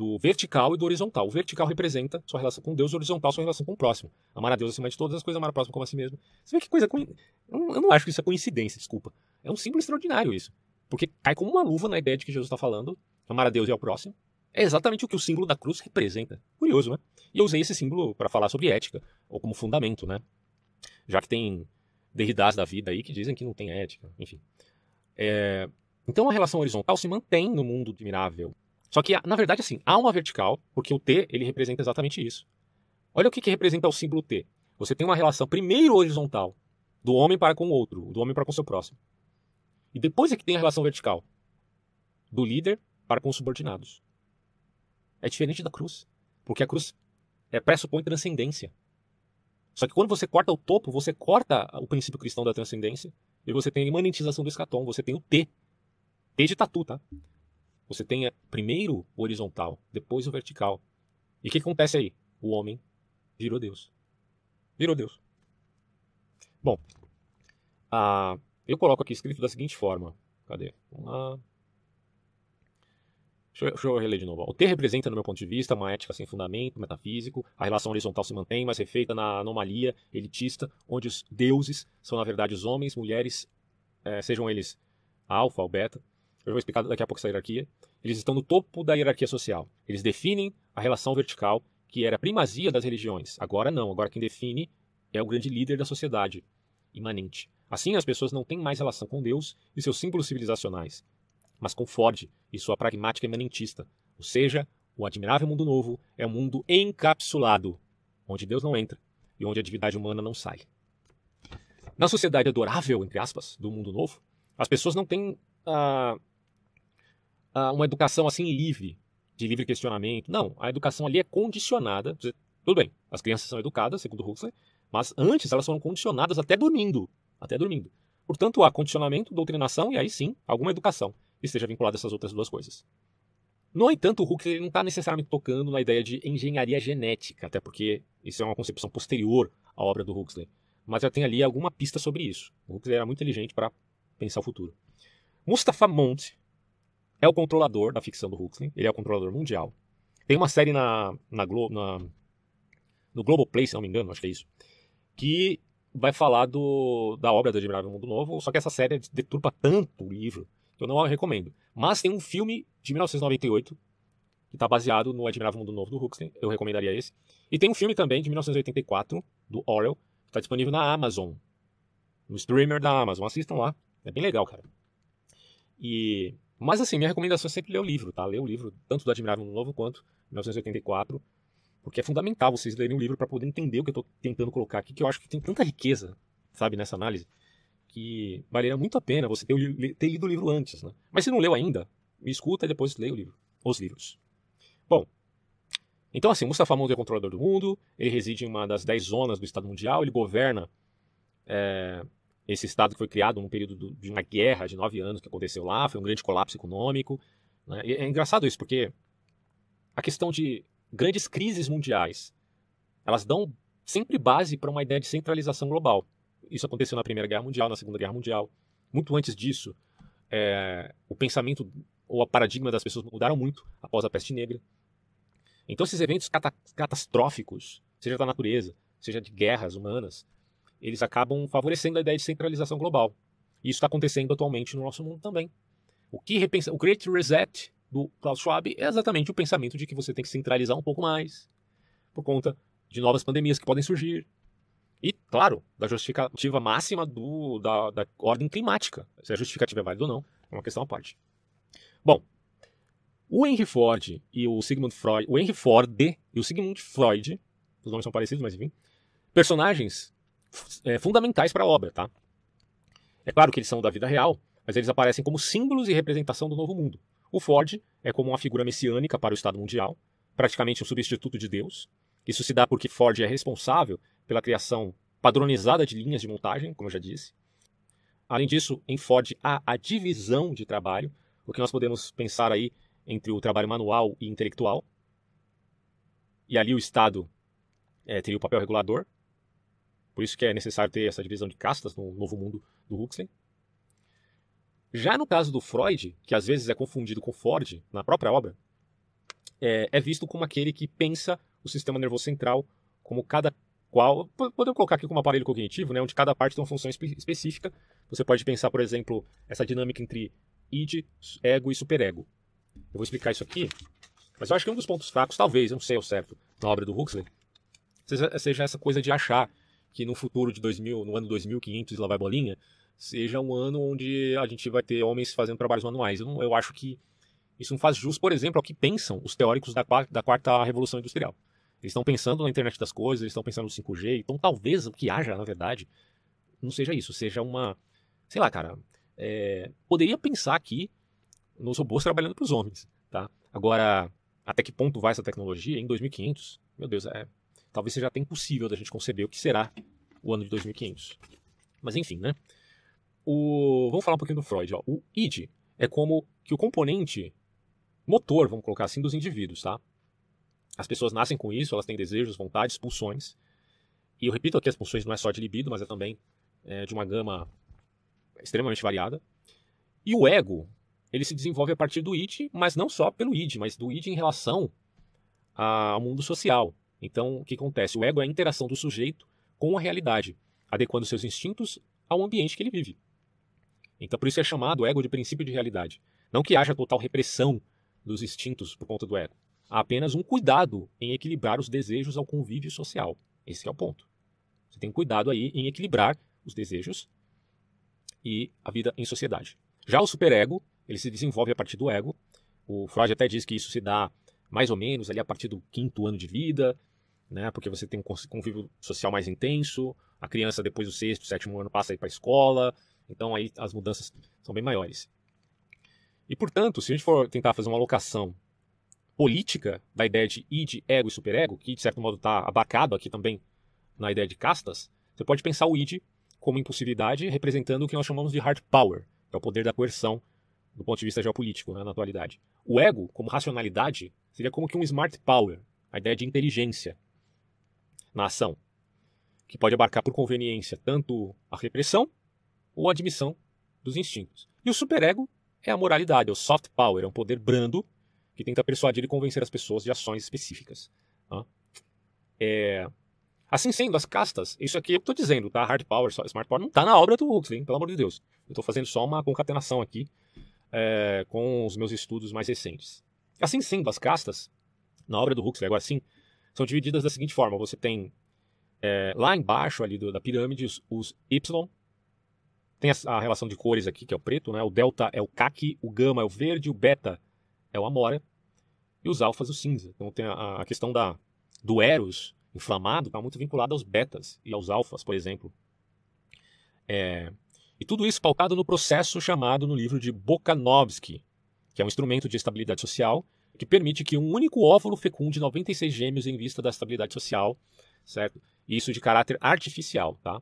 A: Do vertical e do horizontal. O vertical representa sua relação com Deus, o horizontal sua relação com o próximo. Amar a Deus acima de todas as coisas, amar o próximo como a si mesmo. Você vê que coisa. Eu não acho que isso é coincidência, desculpa. É um símbolo extraordinário isso. Porque cai como uma luva na ideia de que Jesus está falando, amar a Deus e ao próximo, é exatamente o que o símbolo da cruz representa. Curioso, né? E eu usei esse símbolo para falar sobre ética, ou como fundamento, né? Já que tem derridas da vida aí que dizem que não tem ética, enfim. É... Então a relação horizontal se mantém no mundo admirável. Só que, na verdade, assim, há uma vertical, porque o T ele representa exatamente isso. Olha o que, que representa o símbolo T. Você tem uma relação primeiro horizontal, do homem para com o outro, do homem para com o seu próximo. E depois é que tem a relação vertical, do líder para com os subordinados. É diferente da cruz. Porque a cruz é, pressupõe transcendência. Só que quando você corta o topo, você corta o princípio cristão da transcendência e você tem a imanentização do escatom, você tem o T. T de tatu, tá? Você é, primeiro o horizontal, depois o vertical. E o que acontece aí? O homem virou Deus. Virou Deus. Bom, eu coloco aqui escrito da seguinte forma. Cadê? Vamos lá. Deixa eu, deixa eu reler de novo. O T representa, no meu ponto de vista, uma ética sem fundamento, metafísico. A relação horizontal se mantém, mas refeita na anomalia elitista, onde os deuses são, na verdade, os homens, mulheres, é, sejam eles alfa ou beta. Eu vou explicar daqui a pouco essa hierarquia. Eles estão no topo da hierarquia social. Eles definem a relação vertical, que era a primazia das religiões. Agora não. Agora quem define é o grande líder da sociedade, imanente. Assim, as pessoas não têm mais relação com Deus e seus símbolos civilizacionais mas com Ford e sua pragmática imanentista. Ou seja, o admirável mundo novo é um mundo encapsulado, onde Deus não entra e onde a atividade humana não sai. Na sociedade adorável, entre aspas, do mundo novo, as pessoas não têm ah, ah, uma educação assim livre, de livre questionamento. Não, a educação ali é condicionada. Tudo bem, as crianças são educadas, segundo Huxley, mas antes elas foram condicionadas até dormindo. Até dormindo. Portanto, há condicionamento, doutrinação e aí sim, alguma educação esteja vinculado a essas outras duas coisas. No entanto, o Huxley não está necessariamente tocando na ideia de engenharia genética, até porque isso é uma concepção posterior à obra do Huxley. Mas já tem ali alguma pista sobre isso. O Huxley era muito inteligente para pensar o futuro. Mustafa Mont é o controlador da ficção do Huxley, ele é o controlador mundial. Tem uma série na, na, Glo, na no Globoplay, se não me engano, acho que é isso, que vai falar do, da obra do Admirável Mundo Novo, só que essa série deturpa tanto o livro eu não recomendo. Mas tem um filme de 1998 que está baseado no Admirável Mundo Novo do Huxley, eu recomendaria esse. E tem um filme também de 1984 do Orwell, que está disponível na Amazon, no streamer da Amazon. Assistam lá, é bem legal, cara. E mas assim, minha recomendação é sempre ler o livro, tá? Ler o livro tanto do Admirável Mundo Novo quanto 1984, porque é fundamental vocês lerem o livro para poder entender o que eu estou tentando colocar aqui, que eu acho que tem tanta riqueza, sabe, nessa análise que valeria muito a pena você ter, ter lido o livro antes. Né? Mas se não leu ainda, me escuta e depois leia o livro, os livros. Bom, então assim, Mustafa Mond é o controlador do mundo, ele reside em uma das dez zonas do Estado Mundial, ele governa é, esse Estado que foi criado num período do, de uma guerra de nove anos que aconteceu lá, foi um grande colapso econômico. Né? é engraçado isso, porque a questão de grandes crises mundiais, elas dão sempre base para uma ideia de centralização global. Isso aconteceu na Primeira Guerra Mundial, na Segunda Guerra Mundial. Muito antes disso, é, o pensamento ou a paradigma das pessoas mudaram muito após a peste negra. Então, esses eventos cata catastróficos, seja da natureza, seja de guerras humanas, eles acabam favorecendo a ideia de centralização global. E isso está acontecendo atualmente no nosso mundo também. O que repensa, o Great Reset do Klaus Schwab é exatamente o pensamento de que você tem que centralizar um pouco mais por conta de novas pandemias que podem surgir, e, claro, da justificativa máxima do, da, da ordem climática. Se a justificativa é válida ou não, é uma questão à parte. Bom, o Henry Ford e o Sigmund Freud, o Henry Ford e o Sigmund Freud, os nomes são parecidos, mas enfim, personagens é, fundamentais para a obra, tá? É claro que eles são da vida real, mas eles aparecem como símbolos e representação do novo mundo. O Ford é como uma figura messiânica para o Estado Mundial, praticamente um substituto de Deus. Isso se dá porque Ford é responsável pela criação padronizada de linhas de montagem, como eu já disse. Além disso, em Ford há a divisão de trabalho, o que nós podemos pensar aí entre o trabalho manual e intelectual. E ali o Estado é, teria o papel regulador. Por isso que é necessário ter essa divisão de castas no novo mundo do Huxley. Já no caso do Freud, que às vezes é confundido com Ford na própria obra, é, é visto como aquele que pensa o sistema nervoso central como cada qual. Podemos colocar aqui como aparelho cognitivo, né, onde cada parte tem uma função espe específica. Você pode pensar, por exemplo, essa dinâmica entre id, ego e superego. Eu vou explicar isso aqui, mas eu acho que um dos pontos fracos, talvez, não sei ao certo, na obra do Huxley, seja, seja essa coisa de achar que no futuro de 2000, no ano 2500 e lá vai bolinha, seja um ano onde a gente vai ter homens fazendo trabalhos manuais. Eu, não, eu acho que isso não faz jus, por exemplo, ao que pensam os teóricos da, da quarta revolução industrial. Eles estão pensando na internet das coisas, eles estão pensando no 5G, então talvez o que haja, na verdade, não seja isso, seja uma. Sei lá, cara. É, poderia pensar aqui nos robôs trabalhando para os homens, tá? Agora, até que ponto vai essa tecnologia em 2500? Meu Deus, é, talvez seja até impossível da gente conceber o que será o ano de 2500. Mas enfim, né? O, vamos falar um pouquinho do Freud. Ó. O id é como que o componente motor, vamos colocar assim, dos indivíduos, tá? As pessoas nascem com isso, elas têm desejos, vontades, pulsões. E eu repito aqui, as pulsões não é só de libido, mas é também é, de uma gama extremamente variada. E o ego, ele se desenvolve a partir do id, mas não só pelo id, mas do id em relação ao mundo social. Então, o que acontece? O ego é a interação do sujeito com a realidade, adequando seus instintos ao ambiente que ele vive. Então, por isso é chamado ego de princípio de realidade. Não que haja total repressão dos instintos por conta do ego. Há apenas um cuidado em equilibrar os desejos ao convívio social. Esse é o ponto. Você tem cuidado aí em equilibrar os desejos e a vida em sociedade. Já o superego, ele se desenvolve a partir do ego. O Freud até diz que isso se dá mais ou menos ali a partir do quinto ano de vida, né? Porque você tem um convívio social mais intenso. A criança depois do sexto, sétimo ano passa a ir para a escola. Então aí as mudanças são bem maiores. E, portanto, se a gente for tentar fazer uma alocação política da ideia de id, ego e superego, que de certo modo está abarcado aqui também na ideia de castas, você pode pensar o id como impulsividade representando o que nós chamamos de hard power, que é o poder da coerção do ponto de vista geopolítico né, na atualidade. O ego, como racionalidade, seria como que um smart power, a ideia de inteligência na ação, que pode abarcar por conveniência tanto a repressão ou a admissão dos instintos. E o superego é a moralidade, é o soft power, é um poder brando que tenta persuadir e convencer as pessoas de ações específicas. Tá? É... Assim sendo, as castas, isso aqui eu estou dizendo, tá? Hard power, smart power, não está na obra do Huxley, pelo amor de Deus. Eu estou fazendo só uma concatenação aqui é, com os meus estudos mais recentes. Assim sendo, as castas, na obra do Huxley, agora sim, são divididas da seguinte forma: você tem é, lá embaixo ali do, da pirâmide os, Y, tem a, a, relação de cores aqui, que é o preto, né? O delta é o caqui, o gama é o verde, o beta é o amora, e os alfas o cinza. Então tem a, a questão da, do eros inflamado, está muito vinculado aos betas e aos alfas, por exemplo. É, e tudo isso pautado no processo chamado no livro de Bokanovsky, que é um instrumento de estabilidade social que permite que um único óvulo fecunde 96 gêmeos em vista da estabilidade social, certo? Isso de caráter artificial, tá?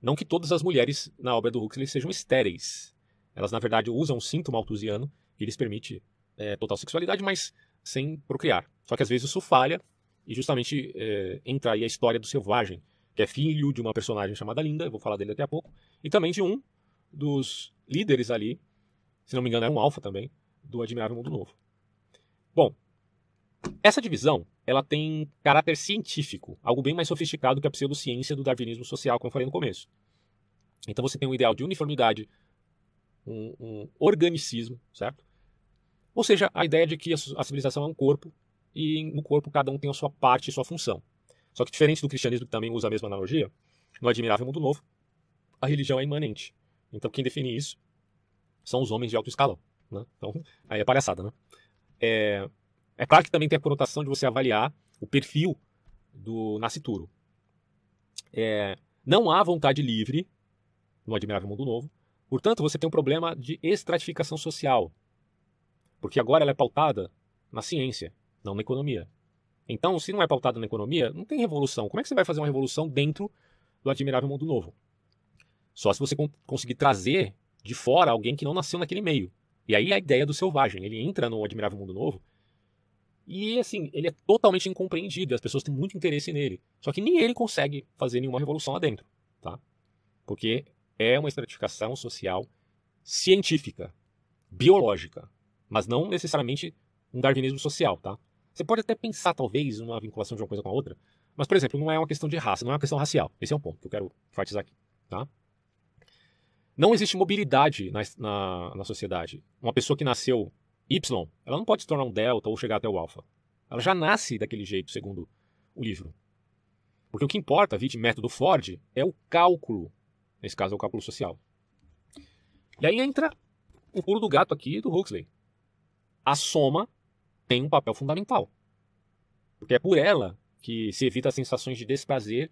A: Não que todas as mulheres na obra do Huxley sejam estéreis. Elas, na verdade, usam um cinto malthusiano que lhes permite é, total sexualidade, mas sem procriar. Só que às vezes isso falha e justamente é, entra aí a história do Selvagem, que é filho de uma personagem chamada Linda, eu vou falar dele daqui a pouco, e também de um dos líderes ali, se não me engano era um alfa também, do Admirável Mundo Novo. Bom, essa divisão ela tem caráter científico, algo bem mais sofisticado que a pseudociência do darwinismo social, como eu falei no começo. Então você tem um ideal de uniformidade, um, um organicismo, certo? Ou seja, a ideia de que a civilização é um corpo e no corpo cada um tem a sua parte e sua função. Só que diferente do cristianismo, que também usa a mesma analogia, no Admirável Mundo Novo, a religião é imanente. Então quem define isso são os homens de alto escalão. Né? Então aí é palhaçada, né? É, é claro que também tem a conotação de você avaliar o perfil do nascituro. É, não há vontade livre no Admirável Mundo Novo, portanto, você tem um problema de estratificação social. Porque agora ela é pautada na ciência, não na economia. Então, se não é pautada na economia, não tem revolução. Como é que você vai fazer uma revolução dentro do admirável mundo novo? Só se você conseguir trazer de fora alguém que não nasceu naquele meio. E aí a ideia do selvagem, ele entra no admirável mundo novo e assim, ele é totalmente incompreendido, as pessoas têm muito interesse nele. Só que nem ele consegue fazer nenhuma revolução lá dentro, tá? Porque é uma estratificação social científica, biológica, mas não necessariamente um darwinismo social, tá? Você pode até pensar, talvez, numa vinculação de uma coisa com a outra, mas, por exemplo, não é uma questão de raça, não é uma questão racial. Esse é um ponto que eu quero enfatizar aqui, tá? Não existe mobilidade na, na, na sociedade. Uma pessoa que nasceu Y, ela não pode se tornar um delta ou chegar até o alfa. Ela já nasce daquele jeito, segundo o livro. Porque o que importa, vide método Ford, é o cálculo. Nesse caso, é o cálculo social. E aí entra o pulo do gato aqui do Huxley. A soma tem um papel fundamental. Porque é por ela que se evita as sensações de desprazer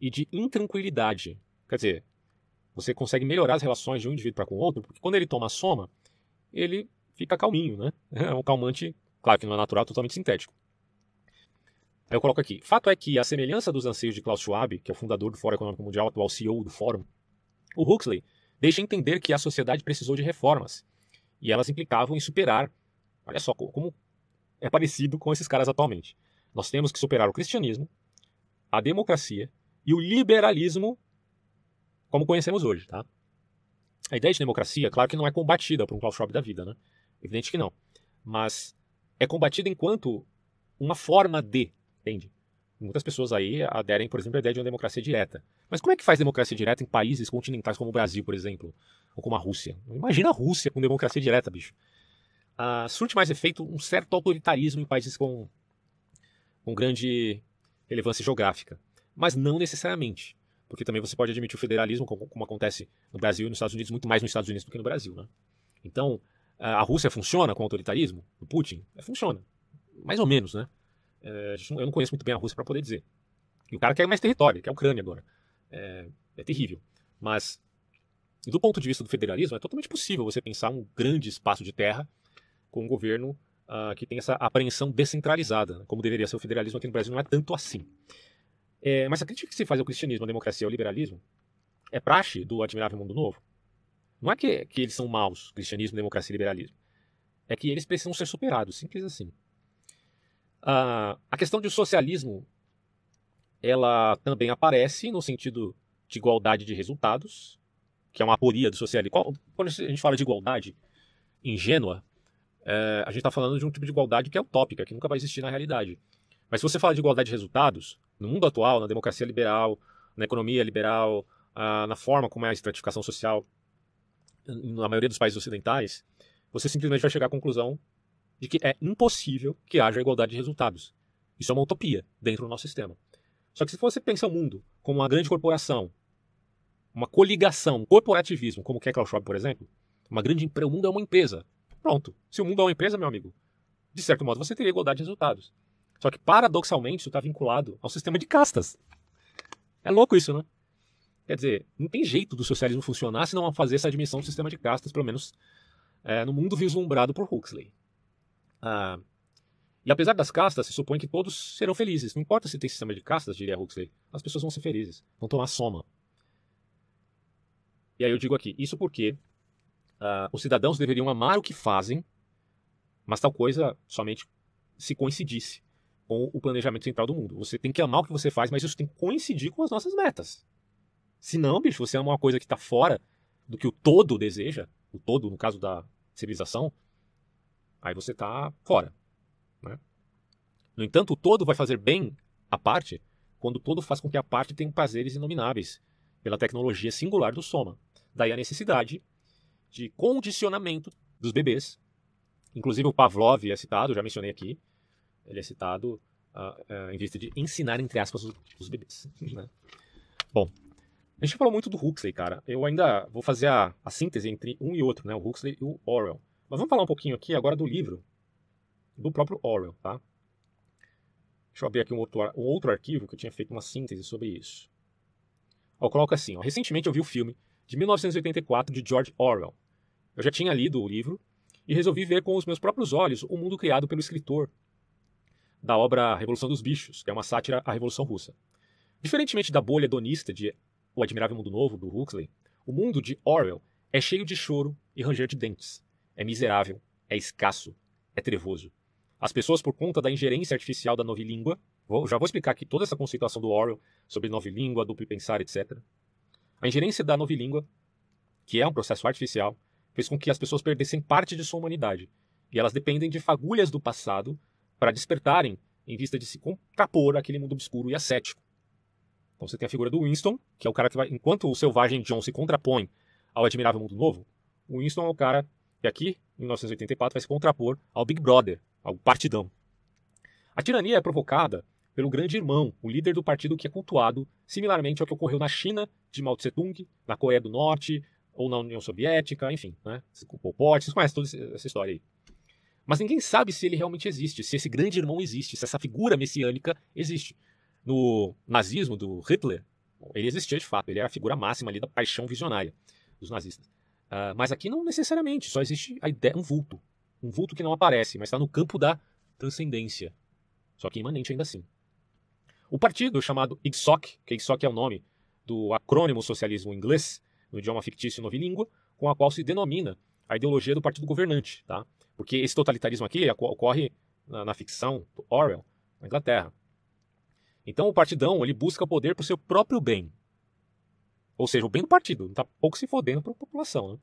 A: e de intranquilidade. Quer dizer, você consegue melhorar as relações de um indivíduo para com o outro, porque quando ele toma a soma, ele fica calminho, né? É um calmante, claro que não é natural, totalmente sintético. Aí eu coloco aqui. Fato é que, a semelhança dos anseios de Klaus Schwab, que é o fundador do Fórum Econômico Mundial, atual CEO do Fórum, o Huxley deixa entender que a sociedade precisou de reformas. E elas implicavam em superar. Olha só como é parecido com esses caras atualmente. Nós temos que superar o cristianismo, a democracia e o liberalismo como conhecemos hoje, tá? A ideia de democracia, claro que não é combatida por um Klaus Schwab da vida, né? Evidente que não. Mas é combatida enquanto uma forma de, entende? Muitas pessoas aí aderem, por exemplo, à ideia de uma democracia direta. Mas como é que faz democracia direta em países continentais como o Brasil, por exemplo? Ou como a Rússia? Imagina a Rússia com democracia direta, bicho. Ah, surte mais efeito um certo autoritarismo em países com, com grande relevância geográfica. Mas não necessariamente. Porque também você pode admitir o federalismo, como, como acontece no Brasil e nos Estados Unidos, muito mais nos Estados Unidos do que no Brasil. Né? Então, a Rússia funciona com o autoritarismo? Do Putin? É, funciona. Mais ou menos, né? É, eu não conheço muito bem a Rússia para poder dizer. E o cara quer mais território, quer a Ucrânia agora. É, é terrível. Mas, do ponto de vista do federalismo, é totalmente possível você pensar um grande espaço de terra com um governo uh, que tem essa apreensão descentralizada, né? como deveria ser o federalismo aqui no Brasil, não é tanto assim. É, mas a crítica que se faz ao cristianismo, à democracia e ao liberalismo é praxe do Admirável Mundo Novo. Não é que, que eles são maus, cristianismo, democracia e liberalismo. É que eles precisam ser superados, simples assim. Ah, a questão de socialismo, ela também aparece no sentido de igualdade de resultados, que é uma aporia do socialismo. Quando a gente fala de igualdade ingênua, é, a gente está falando de um tipo de igualdade que é utópica, que nunca vai existir na realidade. Mas se você fala de igualdade de resultados, no mundo atual, na democracia liberal, na economia liberal, na forma como é a estratificação social, na maioria dos países ocidentais, você simplesmente vai chegar à conclusão de que é impossível que haja igualdade de resultados. Isso é uma utopia dentro do nosso sistema. Só que se você pensa o mundo como uma grande corporação, uma coligação, um corporativismo, como que é Klaus Schwab, por exemplo, uma grande o mundo é uma empresa. Pronto. Se o mundo é uma empresa, meu amigo, de certo modo você teria igualdade de resultados. Só que, paradoxalmente, isso está vinculado ao sistema de castas. É louco isso, né? Quer dizer, não tem jeito do socialismo funcionar se não fazer essa admissão do sistema de castas, pelo menos é, no mundo vislumbrado por Huxley. Ah, e apesar das castas, se supõe que todos serão felizes. Não importa se tem sistema de castas, diria Huxley, as pessoas vão ser felizes, vão tomar soma. E aí eu digo aqui, isso porque ah, os cidadãos deveriam amar o que fazem, mas tal coisa somente se coincidisse com o planejamento central do mundo. Você tem que amar o que você faz, mas isso tem que coincidir com as nossas metas. Se não, bicho, você ama uma coisa que está fora do que o todo deseja, o todo, no caso da civilização, aí você está fora. Né? No entanto, o todo vai fazer bem a parte quando o todo faz com que a parte tenha prazeres inomináveis pela tecnologia singular do soma. Daí a necessidade de condicionamento dos bebês. Inclusive o Pavlov é citado, já mencionei aqui, ele é citado uh, uh, em vista de ensinar, entre aspas, os, os bebês. Né? Bom, a gente falou muito do Huxley, cara. Eu ainda vou fazer a, a, síntese entre um e outro, né? O Huxley e o Orwell. Mas vamos falar um pouquinho aqui agora do livro do próprio Orwell, tá? Deixa eu abrir aqui um outro, um outro arquivo que eu tinha feito uma síntese sobre isso. Eu coloco assim, ó. Recentemente eu vi o filme de 1984 de George Orwell. Eu já tinha lido o livro e resolvi ver com os meus próprios olhos o mundo criado pelo escritor da obra Revolução dos Bichos, que é uma sátira à Revolução Russa. Diferentemente da bolha hedonista de O Admirável Mundo Novo, do Huxley, o mundo de Orwell é cheio de choro e ranger de dentes. É miserável, é escasso, é trevoso. As pessoas, por conta da ingerência artificial da novilíngua, vou, já vou explicar aqui toda essa conceituação do Orwell sobre novilíngua, duplo pensar, etc. A ingerência da novilíngua, que é um processo artificial, fez com que as pessoas perdessem parte de sua humanidade. E elas dependem de fagulhas do passado para despertarem em vista de se contrapor àquele mundo obscuro e ascético. Então você tem a figura do Winston, que é o cara que vai, enquanto o selvagem John se contrapõe ao admirável mundo novo, o Winston é o cara que aqui, em 1984, vai se contrapor ao Big Brother, ao partidão. A tirania é provocada pelo grande irmão, o líder do partido que é cultuado, similarmente ao que ocorreu na China de Mao Tse Tung, na Coreia do Norte, ou na União Soviética, enfim, né? Pol Pot, vocês conhecem toda essa história aí. Mas ninguém sabe se ele realmente existe, se esse grande irmão existe, se essa figura messiânica existe. No nazismo do Hitler, ele existia de fato, ele era a figura máxima ali da paixão visionária dos nazistas. Uh, mas aqui não necessariamente, só existe a ideia, um vulto. Um vulto que não aparece, mas está no campo da transcendência. Só que imanente ainda assim. O partido chamado IGSOC, que IGSOC é o nome do acrônimo socialismo inglês, no idioma fictício novilíngua, com a qual se denomina a ideologia do partido governante, tá? Porque esse totalitarismo aqui ocorre na, na ficção do Orwell, na Inglaterra. Então o partidão ele busca poder para o seu próprio bem. Ou seja, o bem do partido, não está pouco se fodendo para a população. Né?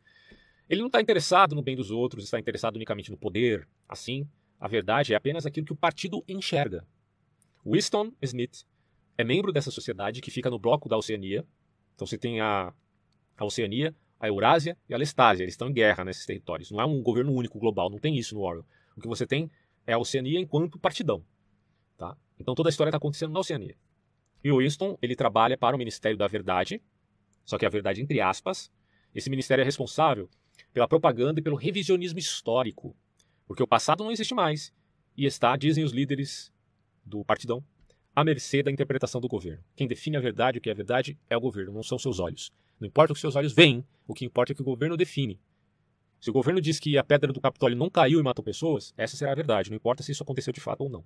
A: Ele não está interessado no bem dos outros, está interessado unicamente no poder. Assim, a verdade é apenas aquilo que o partido enxerga. Winston Smith é membro dessa sociedade que fica no bloco da Oceania. Então você tem a, a Oceania, a Eurásia e a Lestásia. Eles estão em guerra nesses territórios. Não é um governo único global, não tem isso no Orwell. O que você tem é a Oceania enquanto partidão. Tá? Então toda a história está acontecendo na Oceania. E o Winston, ele trabalha para o Ministério da Verdade, só que a verdade entre aspas. Esse ministério é responsável pela propaganda e pelo revisionismo histórico, porque o passado não existe mais e está, dizem os líderes do partidão, à mercê da interpretação do governo. Quem define a verdade, o que é verdade, é o governo, não são seus olhos. Não importa o que seus olhos veem, o que importa é o que o governo define. Se o governo diz que a pedra do Capitólio não caiu e matou pessoas, essa será a verdade, não importa se isso aconteceu de fato ou não.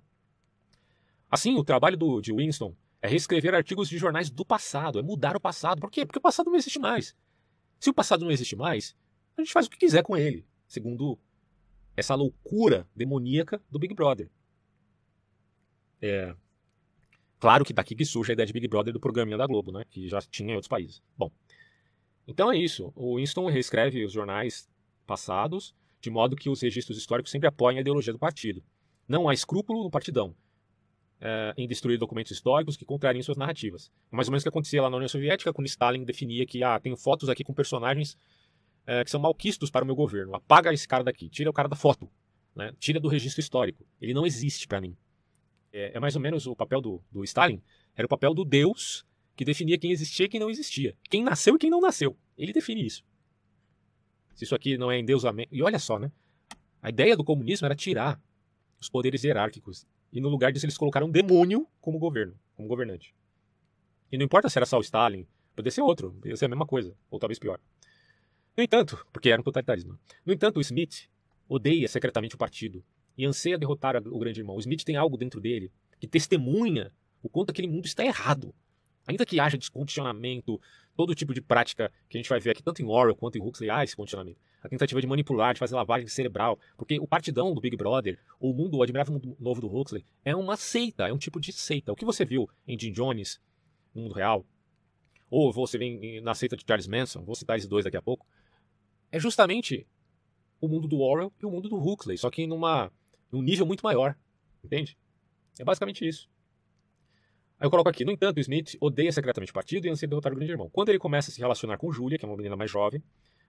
A: Assim, o trabalho do, de Winston é reescrever artigos de jornais do passado, é mudar o passado. Por quê? Porque o passado não existe mais. Se o passado não existe mais, a gente faz o que quiser com ele, segundo essa loucura demoníaca do Big Brother. É, claro que daqui que surge a ideia de Big Brother do programinha da Globo, né, que já tinha em outros países. Bom, então é isso. O Winston reescreve os jornais passados de modo que os registros históricos sempre apoiem a ideologia do partido. Não há escrúpulo no partidão é, em destruir documentos históricos que contrariam suas narrativas. É mais ou menos o que acontecia lá na União Soviética, quando Stalin definia que ah, tenho fotos aqui com personagens é, que são malquistos para o meu governo. Apaga esse cara daqui, tira o cara da foto, né? tira do registro histórico. Ele não existe para mim. É, é, mais ou menos o papel do, do Stalin, era o papel do Deus que definia quem existia e quem não existia. Quem nasceu e quem não nasceu. Ele define isso. Se isso aqui não é endeusamento. E olha só, né? A ideia do comunismo era tirar os poderes hierárquicos. E no lugar disso eles colocaram um demônio como governo, como governante. E não importa se era só o Stalin, poderia ser outro, poderia ser a mesma coisa, ou talvez pior. No entanto, porque era um totalitarismo. No entanto, o Smith odeia secretamente o partido e anseia derrotar o grande irmão. O Smith tem algo dentro dele que testemunha o quanto aquele mundo está errado. Ainda que haja descondicionamento, todo tipo de prática que a gente vai ver aqui, tanto em Orwell quanto em Huxley, há esse condicionamento. A tentativa de manipular, de fazer lavagem cerebral, porque o partidão do Big Brother, o mundo, o admirável mundo novo do Huxley, é uma seita, é um tipo de seita. O que você viu em Jim Jones, no mundo real, ou você vê na seita de Charles Manson, vou citar esses dois daqui a pouco, é justamente o mundo do Orwell e o mundo do Huxley, só que numa, num nível muito maior, entende? É basicamente isso. Aí eu coloco aqui, no entanto, Smith odeia secretamente o partido e anseia derrotar o grande irmão. Quando ele começa a se relacionar com Julia, que é uma menina mais jovem,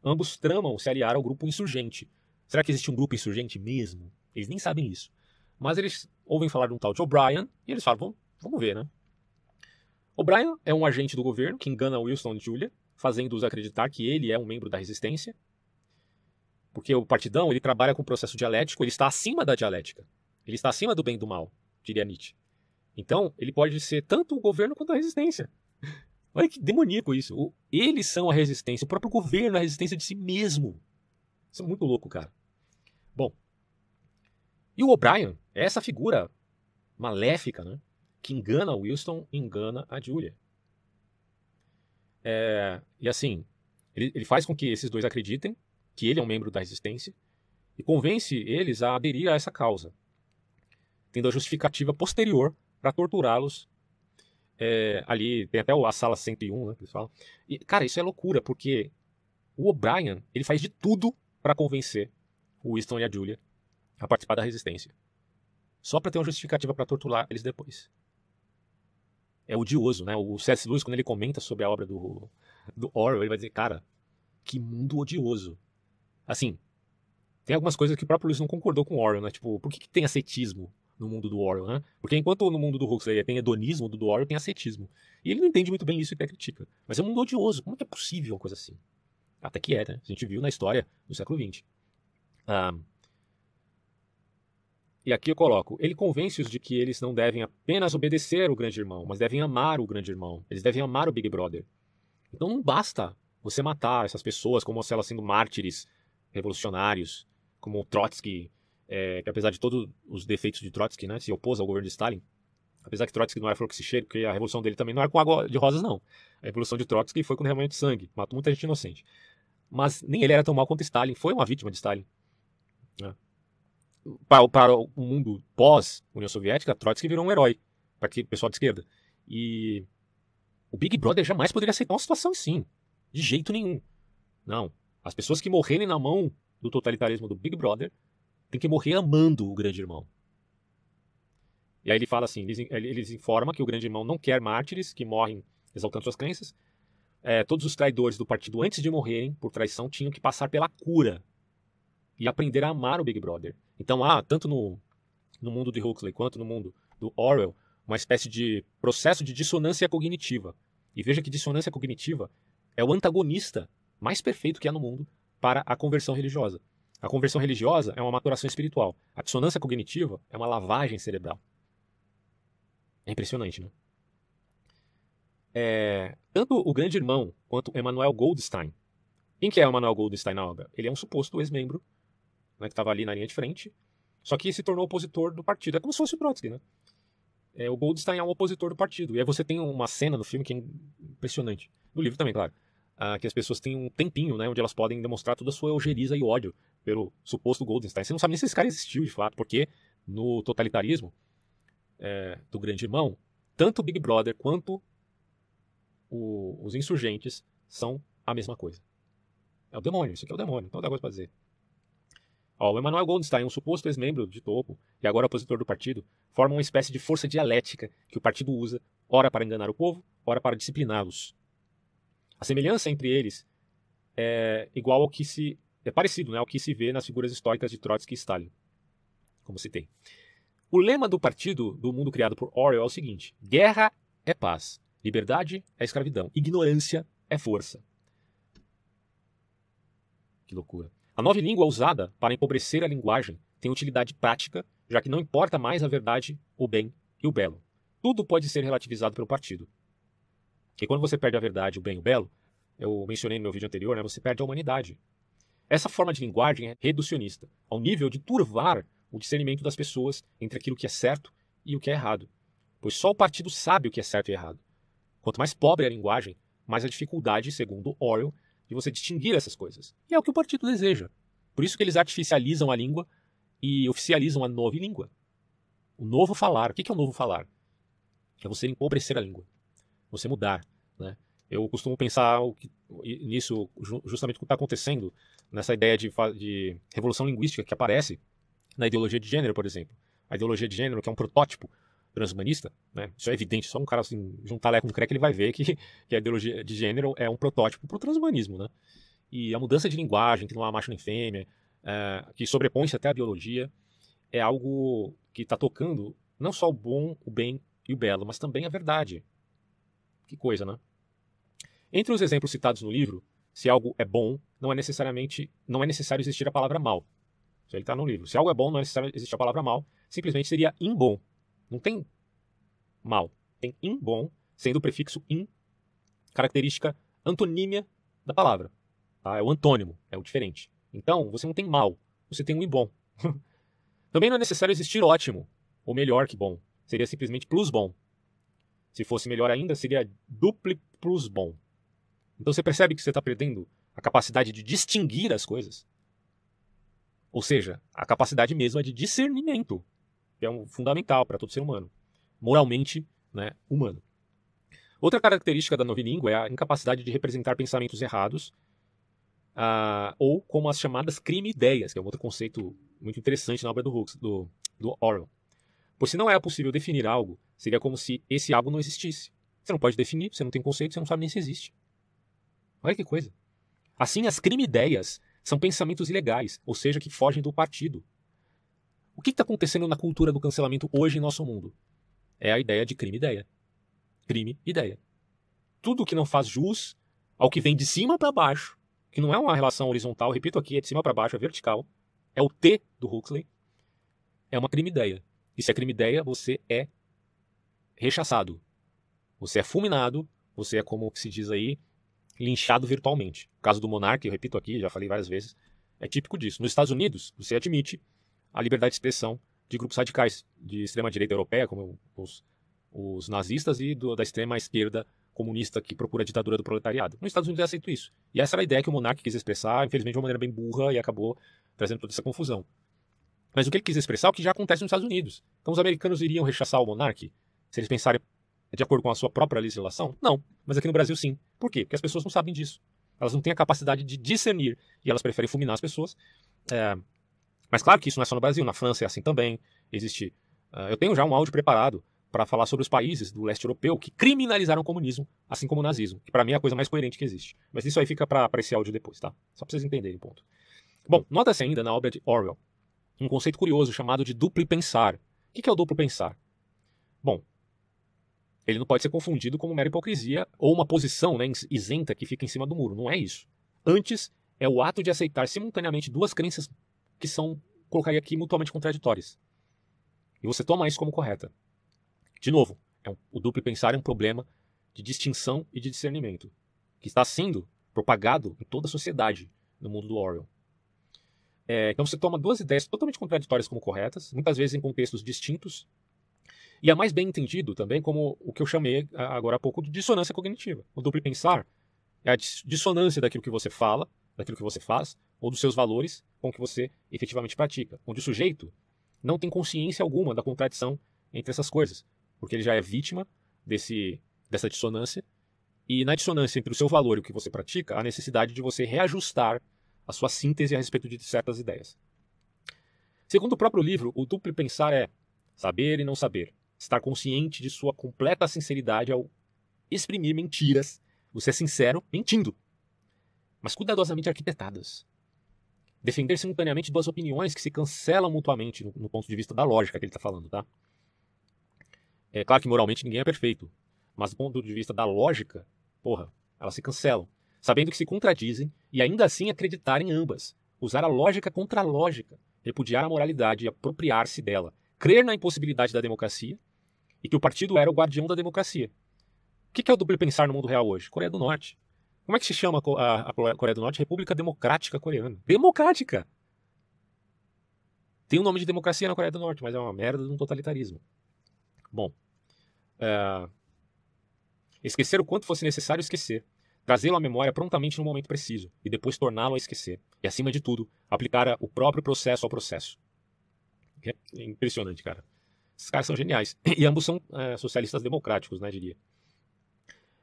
A: ambos tramam se aliar ao grupo insurgente. Será que existe um grupo insurgente mesmo? Eles nem sabem isso. Mas eles ouvem falar de um tal de O'Brien e eles falam, vamos, vamos ver, né? O'Brien é um agente do governo que engana Wilson e Julia, fazendo-os acreditar que ele é um membro da resistência. Porque o partidão, ele trabalha com o processo dialético, ele está acima da dialética. Ele está acima do bem e do mal, diria Nietzsche. Então, ele pode ser tanto o governo quanto a resistência. Olha que demoníaco isso. O, eles são a resistência, o próprio governo é a resistência de si mesmo. Isso é muito louco, cara. Bom, e o O'Brien é essa figura maléfica, né? Que engana o Wilson, engana a Julia. É, e assim, ele, ele faz com que esses dois acreditem que ele é um membro da resistência e convence eles a aderir a essa causa, tendo a justificativa posterior para torturá-los. É, ali tem até a sala 101, né, que eles falam. E, cara, isso é loucura, porque o O'Brien ele faz de tudo para convencer o Winston e a Julia a participar da resistência. Só para ter uma justificativa para torturar eles depois. É odioso, né? O C.S. Lewis, quando ele comenta sobre a obra do, do Orwell, ele vai dizer, cara, que mundo odioso. Assim, tem algumas coisas que o próprio Lewis não concordou com o Orwell, né? Tipo, por que, que tem ascetismo no mundo do Orwell, né? Porque enquanto no mundo do Huxley tem hedonismo, do Orwell tem ascetismo. E ele não entende muito bem isso e até critica. Mas é um mundo odioso. Como é que é possível uma coisa assim? Até que é, né? A gente viu na história do século XX. Ah, e aqui eu coloco: ele convence-os de que eles não devem apenas obedecer o grande irmão, mas devem amar o grande irmão. Eles devem amar o Big Brother. Então não basta você matar essas pessoas como se elas sendo mártires revolucionários, como Trotsky, é, que apesar de todos os defeitos de Trotsky, né, se opôs ao governo de Stalin. Apesar que Trotsky não era fluxicheiro, porque a revolução dele também não era com água de rosas, não. A revolução de Trotsky foi com derramamento de sangue, matou muita gente inocente. Mas nem ele era tão mal quanto Stalin, foi uma vítima de Stalin. Né? para, para o mundo pós-União Soviética, Trotsky virou um herói para o pessoal de esquerda. E o Big Brother jamais poderia aceitar uma situação assim. De jeito nenhum. Não. As pessoas que morrerem na mão do totalitarismo do Big Brother têm que morrer amando o grande irmão. E aí ele fala assim: eles, informam que o grande irmão não quer mártires que morrem exaltando suas crenças. É, todos os traidores do partido, antes de morrerem por traição, tinham que passar pela cura e aprender a amar o Big Brother. Então há, tanto no, no mundo de Huxley quanto no mundo do Orwell, uma espécie de processo de dissonância cognitiva. E veja que dissonância cognitiva é o antagonista mais perfeito que há no mundo para a conversão religiosa. A conversão religiosa é uma maturação espiritual. A dissonância cognitiva é uma lavagem cerebral. É impressionante, né? É, tanto o grande irmão quanto Emmanuel Goldstein. Quem que é o Emmanuel Goldstein na obra? Ele é um suposto ex-membro né, que estava ali na linha de frente, só que se tornou opositor do partido. É como se fosse o Trotsky, né? É, o Goldstein é um opositor do partido. E aí você tem uma cena no filme que é impressionante. No livro também, claro. Ah, que as pessoas têm um tempinho, né? Onde elas podem demonstrar toda a sua ojeriza e ódio pelo suposto Goldstein. Você não sabe nem se esse cara existiu de fato, porque no totalitarismo é, do grande irmão, tanto o Big Brother quanto o, os insurgentes são a mesma coisa. É o demônio, isso aqui é o demônio, então dá coisa pra dizer. Ó, o Emmanuel Goldstein, um suposto ex-membro de topo e agora opositor do partido, forma uma espécie de força dialética que o partido usa, ora para enganar o povo, ora para discipliná-los. A semelhança entre eles é igual ao que se é parecido, né, ao que se vê nas figuras históricas de Trotsky e Stalin, como citei. O lema do partido do mundo criado por Orwell é o seguinte: guerra é paz, liberdade é escravidão, ignorância é força. Que loucura. A nova língua usada para empobrecer a linguagem tem utilidade prática, já que não importa mais a verdade, o bem e o belo. Tudo pode ser relativizado pelo partido. E quando você perde a verdade, o bem e o belo, eu mencionei no meu vídeo anterior, né, você perde a humanidade. Essa forma de linguagem é reducionista, ao nível de turvar o discernimento das pessoas entre aquilo que é certo e o que é errado. Pois só o partido sabe o que é certo e errado. Quanto mais pobre a linguagem, mais a dificuldade, segundo Orwell, de você distinguir essas coisas. E é o que o partido deseja. Por isso que eles artificializam a língua e oficializam a nova língua. O novo falar. O que é o novo falar? É você empobrecer a língua. Você mudar. Né? Eu costumo pensar nisso justamente o que está acontecendo nessa ideia de, de revolução linguística que aparece na ideologia de gênero, por exemplo. A ideologia de gênero, que é um protótipo transhumanista, né? Isso é evidente, só um cara assim, juntar Lé com que ele vai ver que, que a ideologia de gênero é um protótipo para o transhumanismo, né? E a mudança de linguagem, que não há macho nem fêmea, é, que sobrepõe-se até a biologia, é algo que está tocando não só o bom, o bem e o belo, mas também a verdade. Que coisa, né? Entre os exemplos citados no livro, se algo é bom, não é necessariamente não é necessário existir a palavra mal. Isso ele está no livro. Se algo é bom, não é necessário existir a palavra mal, simplesmente seria imbom. Não tem mal. Tem imbom, sendo o prefixo in característica antonímia da palavra. Tá? É o antônimo, é o diferente. Então, você não tem mal, você tem um imbom. Também não é necessário existir ótimo, ou melhor que bom. Seria simplesmente plus bom. Se fosse melhor ainda, seria dupli plus bom. Então você percebe que você está perdendo a capacidade de distinguir as coisas. Ou seja, a capacidade mesmo é de discernimento, que é um fundamental para todo ser humano, moralmente né, humano. Outra característica da novilíngua é a incapacidade de representar pensamentos errados, uh, ou como as chamadas crime-ideias, que é um outro conceito muito interessante na obra do, Hooks, do, do Orwell. Pois se não é possível definir algo, seria como se esse algo não existisse. Você não pode definir, você não tem conceito, você não sabe nem se existe. Olha que coisa. Assim, as crime-ideias são pensamentos ilegais, ou seja, que fogem do partido. O que está acontecendo na cultura do cancelamento hoje em nosso mundo? É a ideia de crime-ideia. Crime-ideia. Tudo que não faz jus ao que vem de cima para baixo, que não é uma relação horizontal, repito aqui, é de cima para baixo, é vertical, é o T do Huxley, é uma crime-ideia. E se é crime-ideia, você é rechaçado. Você é fulminado, você é como se diz aí, linchado virtualmente. O caso do Monark, eu repito aqui, já falei várias vezes, é típico disso. Nos Estados Unidos, você admite a liberdade de expressão de grupos radicais de extrema-direita europeia, como os, os nazistas, e do, da extrema-esquerda comunista que procura a ditadura do proletariado. Nos Estados Unidos é aceito isso. E essa era a ideia que o Monark quis expressar, infelizmente de uma maneira bem burra, e acabou trazendo toda essa confusão. Mas o que ele quis expressar é o que já acontece nos Estados Unidos. Então os americanos iriam rechaçar o Monark se eles pensarem de acordo com a sua própria legislação? Não. Mas aqui no Brasil, sim. Por quê? Porque as pessoas não sabem disso. Elas não têm a capacidade de discernir e elas preferem fulminar as pessoas. É... Mas claro que isso não é só no Brasil, na França é assim também. Existe. Uh, eu tenho já um áudio preparado para falar sobre os países do leste europeu que criminalizaram o comunismo, assim como o nazismo, que para mim é a coisa mais coerente que existe. Mas isso aí fica para esse áudio depois, tá? Só para vocês entenderem o ponto. Bom, nota-se ainda na obra de Orwell um conceito curioso chamado de duplo pensar. O que é o duplo pensar? Bom, ele não pode ser confundido com mera hipocrisia ou uma posição né, isenta que fica em cima do muro. Não é isso. Antes, é o ato de aceitar simultaneamente duas crenças que são, colocaria aqui, mutuamente contraditórias. E você toma isso como correta. De novo, é um, o duplo pensar é um problema de distinção e de discernimento, que está sendo propagado em toda a sociedade no mundo do Orwell. É, então você toma duas ideias totalmente contraditórias como corretas, muitas vezes em contextos distintos, e é mais bem entendido também como o que eu chamei agora há pouco de dissonância cognitiva. O duplo pensar é a dissonância daquilo que você fala, daquilo que você faz, ou dos seus valores com o que você efetivamente pratica. Onde o sujeito não tem consciência alguma da contradição entre essas coisas, porque ele já é vítima desse, dessa dissonância, e na dissonância entre o seu valor e o que você pratica, há necessidade de você reajustar a sua síntese a respeito de certas ideias. Segundo o próprio livro, o duplo pensar é saber e não saber, estar consciente de sua completa sinceridade ao exprimir mentiras. Você é sincero mentindo, mas cuidadosamente arquitetadas. Defender simultaneamente duas opiniões que se cancelam mutuamente no, no ponto de vista da lógica que ele está falando, tá? É claro que moralmente ninguém é perfeito, mas do ponto de vista da lógica, porra, elas se cancelam, sabendo que se contradizem e ainda assim acreditar em ambas, usar a lógica contra a lógica, repudiar a moralidade e apropriar-se dela, crer na impossibilidade da democracia e que o partido era o guardião da democracia. O que é o duplo pensar no mundo real hoje? Coreia do Norte. Como é que se chama a, Coreia do Norte? República Democrática Coreana. Democrática! Tem um nome de democracia na Coreia do Norte, mas é uma merda de um totalitarismo. Bom, é... esquecer o quanto fosse necessário esquecer. Trazê-lo à memória prontamente no momento preciso e depois torná-lo a esquecer. E, acima de tudo, aplicar o próprio processo ao processo. É impressionante, cara. Esses caras são geniais. E ambos são é, socialistas democráticos, né, diria.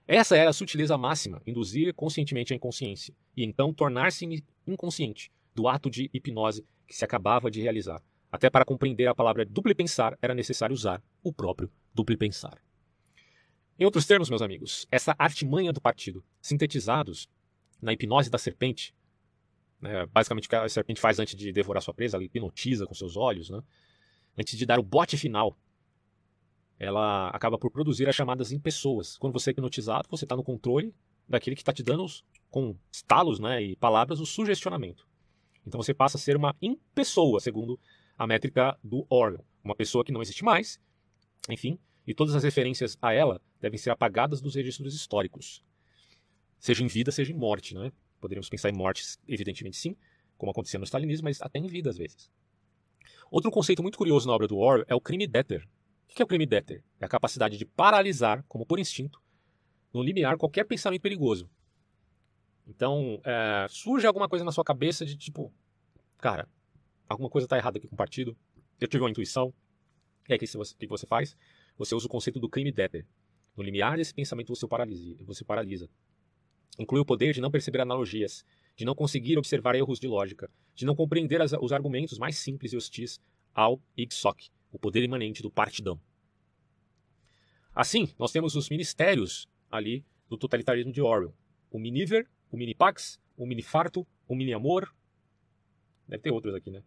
A: Essa era a sutileza máxima, induzir conscientemente a inconsciência, e então tornar-se inconsciente do ato de hipnose que se acabava de realizar. Até para compreender a palavra duplo pensar, era necessário usar o próprio duplo pensar. Em outros termos, meus amigos, essa artimanha do partido, sintetizados na hipnose da serpente, né, basicamente o que a serpente faz antes de devorar sua presa, ela hipnotiza com seus olhos, né, antes de dar o bote final, ela acaba por produzir as chamadas em pessoas. Quando você é hipnotizado, você está no controle daquele que está te dando, os, com estalos né, e palavras, o sugestionamento. Então você passa a ser uma impessoa, segundo a métrica do órgão. Uma pessoa que não existe mais, enfim, e todas as referências a ela devem ser apagadas dos registros históricos. Seja em vida, seja em morte. Né? Poderíamos pensar em mortes, evidentemente sim, como acontecia no stalinismo, mas até em vida às vezes. Outro conceito muito curioso na obra do Orwell é o crime deter. O que é o crime deter? É a capacidade de paralisar, como por instinto, no limiar qualquer pensamento perigoso. Então, é, surge alguma coisa na sua cabeça de tipo, cara, alguma coisa está errada aqui com o partido, eu tive uma intuição, e aí o que que você faz? Você usa o conceito do crime deter. No limiar desse pensamento você paralisa, você paralisa. Inclui o poder de não perceber analogias, de não conseguir observar erros de lógica, de não compreender as, os argumentos mais simples e hostis ao IGSOC, o poder imanente do partidão. Assim, nós temos os ministérios ali do totalitarismo de Orwell. O Miniver, o Minipax, o Minifarto, o Mini-Amor. Deve ter outros aqui, né?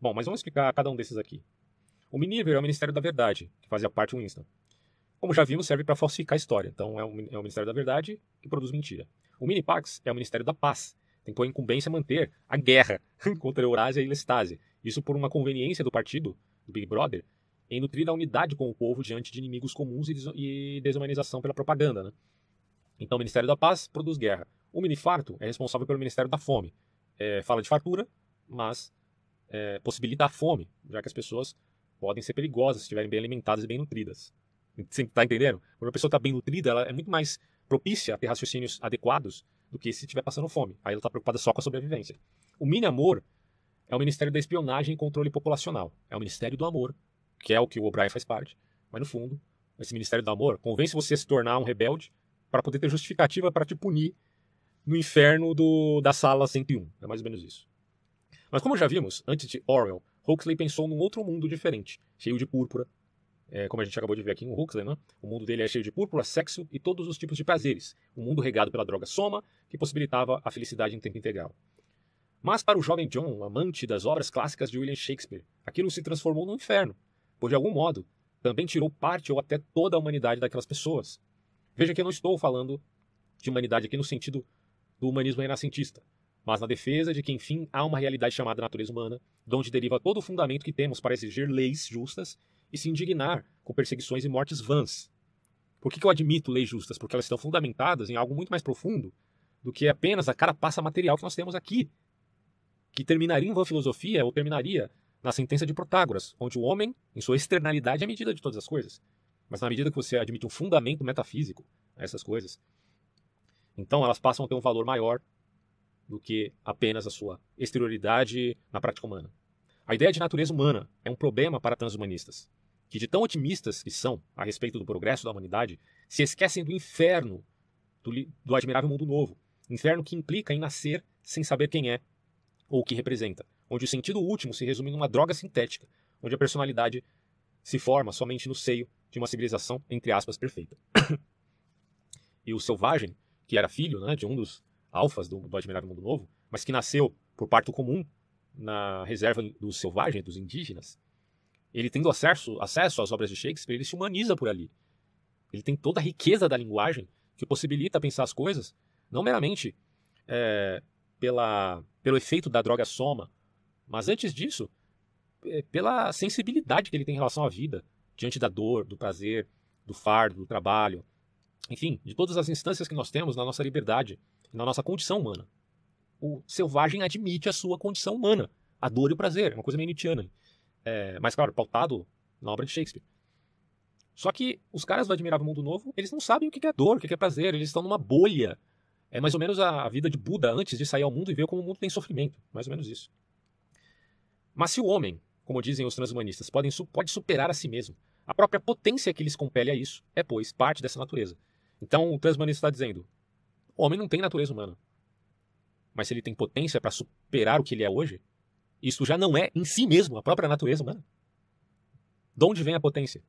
A: Bom, mas vamos explicar cada um desses aqui. O Miniver é o Ministério da Verdade, que fazia parte do Winston. Como já vimos, serve para falsificar a história. Então, é o, é o Ministério da Verdade que produz mentira. O Minipax é o Ministério da Paz, tem por incumbência manter a guerra contra a Eurásia e a Lestásia. Isso por uma conveniência do partido, do Big Brother, em nutrir a unidade com o povo diante de inimigos comuns e desumanização pela propaganda. Né? Então, o Ministério da Paz produz guerra. O Minifarto é responsável pelo Ministério da Fome. É, fala de fartura, mas é, possibilita a fome, já que as pessoas podem ser perigosas se estiverem bem alimentadas e bem nutridas. Você está entendendo? Quando a pessoa está bem nutrida, ela é muito mais propícia a ter raciocínios adequados do que se estiver passando fome. Aí ela está preocupada só com a sobrevivência. O Mini Amor é o Ministério da Espionagem e Controle Populacional. É o Ministério do Amor, que é o que o O'Brien faz parte. Mas no fundo, esse Ministério do Amor convence você a se tornar um rebelde para poder ter justificativa para te punir no inferno do, da sala 101. É mais ou menos isso. Mas como já vimos, antes de Orwell, Huxley pensou num outro mundo diferente, cheio de púrpura, é, como a gente acabou de ver aqui em Huxley, né? o mundo dele é cheio de púrpura, sexo e todos os tipos de prazeres. Um mundo regado pela droga soma, que possibilitava a felicidade em tempo integral. Mas para o jovem John, amante das obras clássicas de William Shakespeare, aquilo se transformou num inferno, pois de algum modo também tirou parte ou até toda a humanidade daquelas pessoas. Veja que eu não estou falando de humanidade aqui no sentido do humanismo renascentista, mas na defesa de que, enfim, há uma realidade chamada natureza humana, de onde deriva todo o fundamento que temos para exigir leis justas e se indignar com perseguições e mortes vãs. Por que, que eu admito leis justas? Porque elas estão fundamentadas em algo muito mais profundo do que apenas a carapaça material que nós temos aqui, que terminaria em vã filosofia ou terminaria na sentença de Protágoras, onde o homem, em sua externalidade, é a medida de todas as coisas. Mas na medida que você admite um fundamento metafísico a essas coisas, então elas passam a ter um valor maior do que apenas a sua exterioridade na prática humana. A ideia de natureza humana é um problema para transhumanistas que, de tão otimistas que são a respeito do progresso da humanidade, se esquecem do inferno do, do admirável mundo novo. Inferno que implica em nascer sem saber quem é ou o que representa, onde o sentido último se resume numa droga sintética, onde a personalidade se forma somente no seio de uma civilização, entre aspas, perfeita. e o selvagem, que era filho né, de um dos alfas do, do Admirável Mundo Novo, mas que nasceu por parto comum na reserva dos selvagens, dos indígenas, ele tendo acesso, acesso às obras de Shakespeare, ele se humaniza por ali. Ele tem toda a riqueza da linguagem que possibilita pensar as coisas, não meramente é, pela, pelo efeito da droga soma, mas antes disso, é, pela sensibilidade que ele tem em relação à vida, diante da dor, do prazer, do fardo, do trabalho, enfim, de todas as instâncias que nós temos na nossa liberdade na nossa condição humana. O selvagem admite a sua condição humana, a dor e o prazer, é uma coisa meio Nietzscheana. É, mas, claro, pautado na obra de Shakespeare. Só que os caras do Admirável Mundo Novo, eles não sabem o que é dor, o que é prazer, eles estão numa bolha. É mais ou menos a vida de Buda antes de sair ao mundo e ver como o mundo tem sofrimento. Mais ou menos isso. Mas se o homem, como dizem os transhumanistas, pode superar a si mesmo, a própria potência que lhes compele a isso é, pois, parte dessa natureza. Então o transhumanista está dizendo: o homem não tem natureza humana. Mas se ele tem potência para superar o que ele é hoje, isso já não é em si mesmo a própria natureza humana. De onde vem a potência?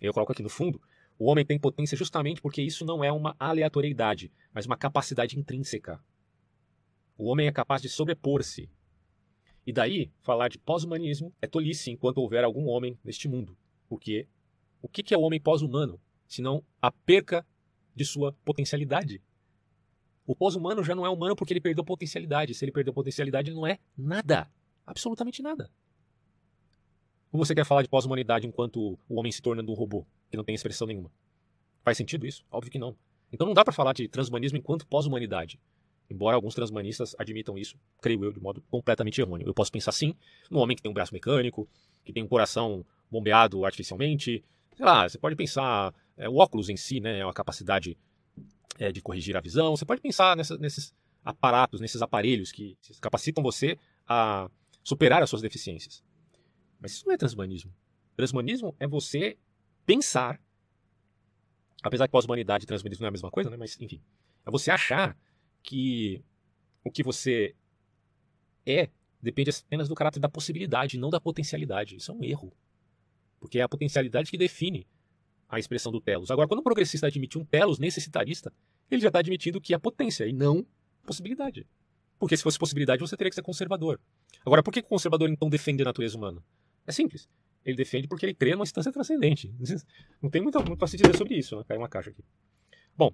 A: Eu coloco aqui no fundo, o homem tem potência justamente porque isso não é uma aleatoriedade, mas uma capacidade intrínseca. O homem é capaz de sobrepor-se. E daí, falar de pós-humanismo é tolice enquanto houver algum homem neste mundo. Porque o que é o homem pós-humano, senão a perca de sua potencialidade? O pós-humano já não é humano porque ele perdeu potencialidade. Se ele perdeu potencialidade, não é nada. Absolutamente nada. Ou você quer falar de pós-humanidade enquanto o homem se torna um robô, que não tem expressão nenhuma? Faz sentido isso? Óbvio que não. Então não dá para falar de transhumanismo enquanto pós-humanidade. Embora alguns transhumanistas admitam isso, creio eu, de modo completamente errôneo. Eu posso pensar sim num homem que tem um braço mecânico, que tem um coração bombeado artificialmente. Sei lá, você pode pensar. É, o óculos em si, né? É uma capacidade é, de corrigir a visão. Você pode pensar nessa, nesses aparatos, nesses aparelhos que capacitam você a superar as suas deficiências. Mas isso não é transhumanismo. Transhumanismo é você pensar, apesar que pós-humanidade e transhumanismo não é a mesma coisa, né? Mas enfim, é você achar que o que você é depende apenas do caráter da possibilidade, não da potencialidade. Isso é um erro. Porque é a potencialidade que define a expressão do telos. Agora, quando o progressista admite um telos necessitarista, ele já está admitindo que é potência e não possibilidade. Porque se fosse possibilidade, você teria que ser conservador. Agora, por que o conservador então defende a natureza humana? É simples. Ele defende porque ele crê numa instância transcendente. Não tem muito, muito para se dizer sobre isso. Né? Caiu uma caixa aqui. Bom,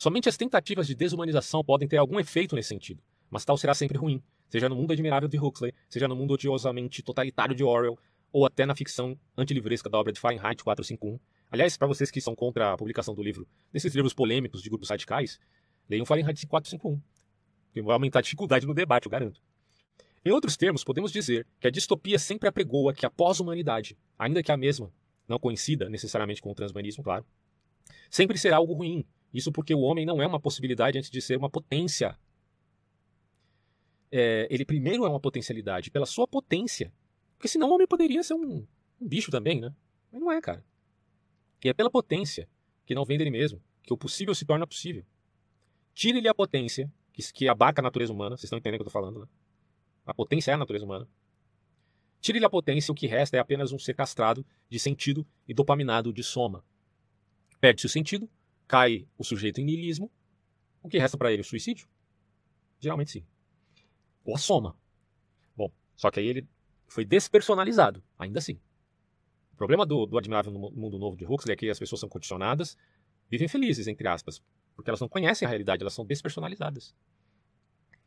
A: Somente as tentativas de desumanização podem ter algum efeito nesse sentido, mas tal será sempre ruim, seja no mundo admirável de Huxley, seja no mundo odiosamente totalitário de Orwell, ou até na ficção antilivresca da obra de Fahrenheit 451. Aliás, para vocês que são contra a publicação do livro, desses livros polêmicos de grupos radicais, leiam Fahrenheit 451, que vai aumentar a dificuldade no debate, eu garanto. Em outros termos, podemos dizer que a distopia sempre apregoa que a pós-humanidade, ainda que a mesma, não coincida necessariamente com o transhumanismo, claro, sempre será algo ruim, isso porque o homem não é uma possibilidade antes de ser uma potência. É, ele primeiro é uma potencialidade pela sua potência. Porque senão o homem poderia ser um, um bicho também, né? Mas não é, cara. E é pela potência, que não vem dele mesmo, que o possível se torna possível. Tire-lhe a potência, que, que abarca a natureza humana, vocês estão entendendo o que eu estou falando, né? A potência é a natureza humana. Tire-lhe a potência, o que resta é apenas um ser castrado de sentido e dopaminado de soma. Perde-se o sentido, cai o sujeito em niilismo, o que resta para ele? O suicídio? Geralmente sim. Ou a soma. Bom, só que aí ele foi despersonalizado, ainda assim. O problema do, do Admirável Mundo Novo de Huxley é que as pessoas são condicionadas, vivem felizes, entre aspas, porque elas não conhecem a realidade, elas são despersonalizadas.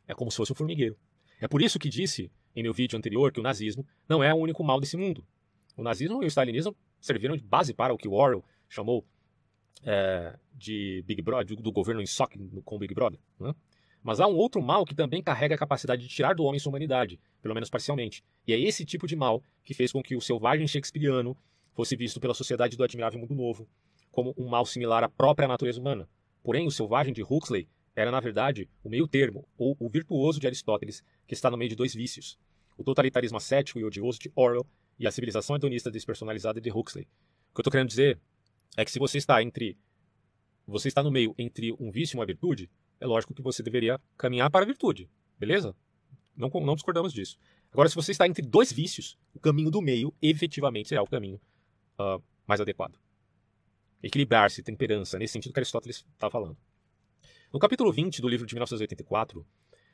A: É como se fosse um formigueiro. É por isso que disse em meu vídeo anterior que o nazismo não é o único mal desse mundo. O nazismo e o stalinismo serviram de base para o que Orwell chamou é, de Big Brother, do governo em SOC com o Big Brother. Né? Mas há um outro mal que também carrega a capacidade de tirar do homem sua humanidade, pelo menos parcialmente. E é esse tipo de mal que fez com que o selvagem shakespeariano fosse visto pela sociedade do Admirável Mundo Novo como um mal similar à própria natureza humana. Porém, o selvagem de Huxley era, na verdade, o meio termo, ou o virtuoso de Aristóteles, que está no meio de dois vícios. O totalitarismo ascético e odioso de Orwell e a civilização hedonista despersonalizada de Huxley. O que eu estou querendo dizer é que se você está entre você está no meio entre um vício e uma virtude, é lógico que você deveria caminhar para a virtude, beleza? Não, não discordamos disso. Agora, se você está entre dois vícios, o caminho do meio efetivamente será o caminho uh, mais adequado. Equilibrar-se, temperança, nesse sentido que Aristóteles está falando. No capítulo 20 do livro de 1984,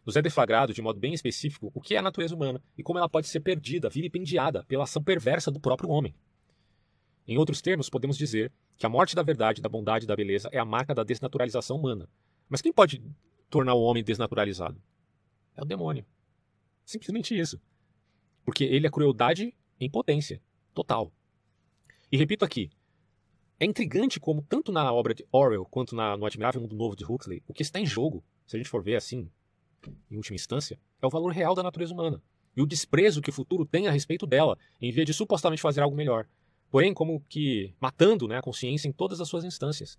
A: nos é deflagrado de modo bem específico o que é a natureza humana e como ela pode ser perdida, vilipendiada pela ação perversa do próprio homem. Em outros termos, podemos dizer que a morte da verdade, da bondade e da beleza é a marca da desnaturalização humana. Mas quem pode tornar o homem desnaturalizado? É o demônio. Simplesmente isso. Porque ele é crueldade em potência, total. E repito aqui, é intrigante como, tanto na obra de Orwell quanto na, no Admirável Mundo Novo de Huxley, o que está em jogo, se a gente for ver assim, em última instância, é o valor real da natureza humana e o desprezo que o futuro tem a respeito dela, em vez de supostamente fazer algo melhor porém como que matando né, a consciência em todas as suas instâncias.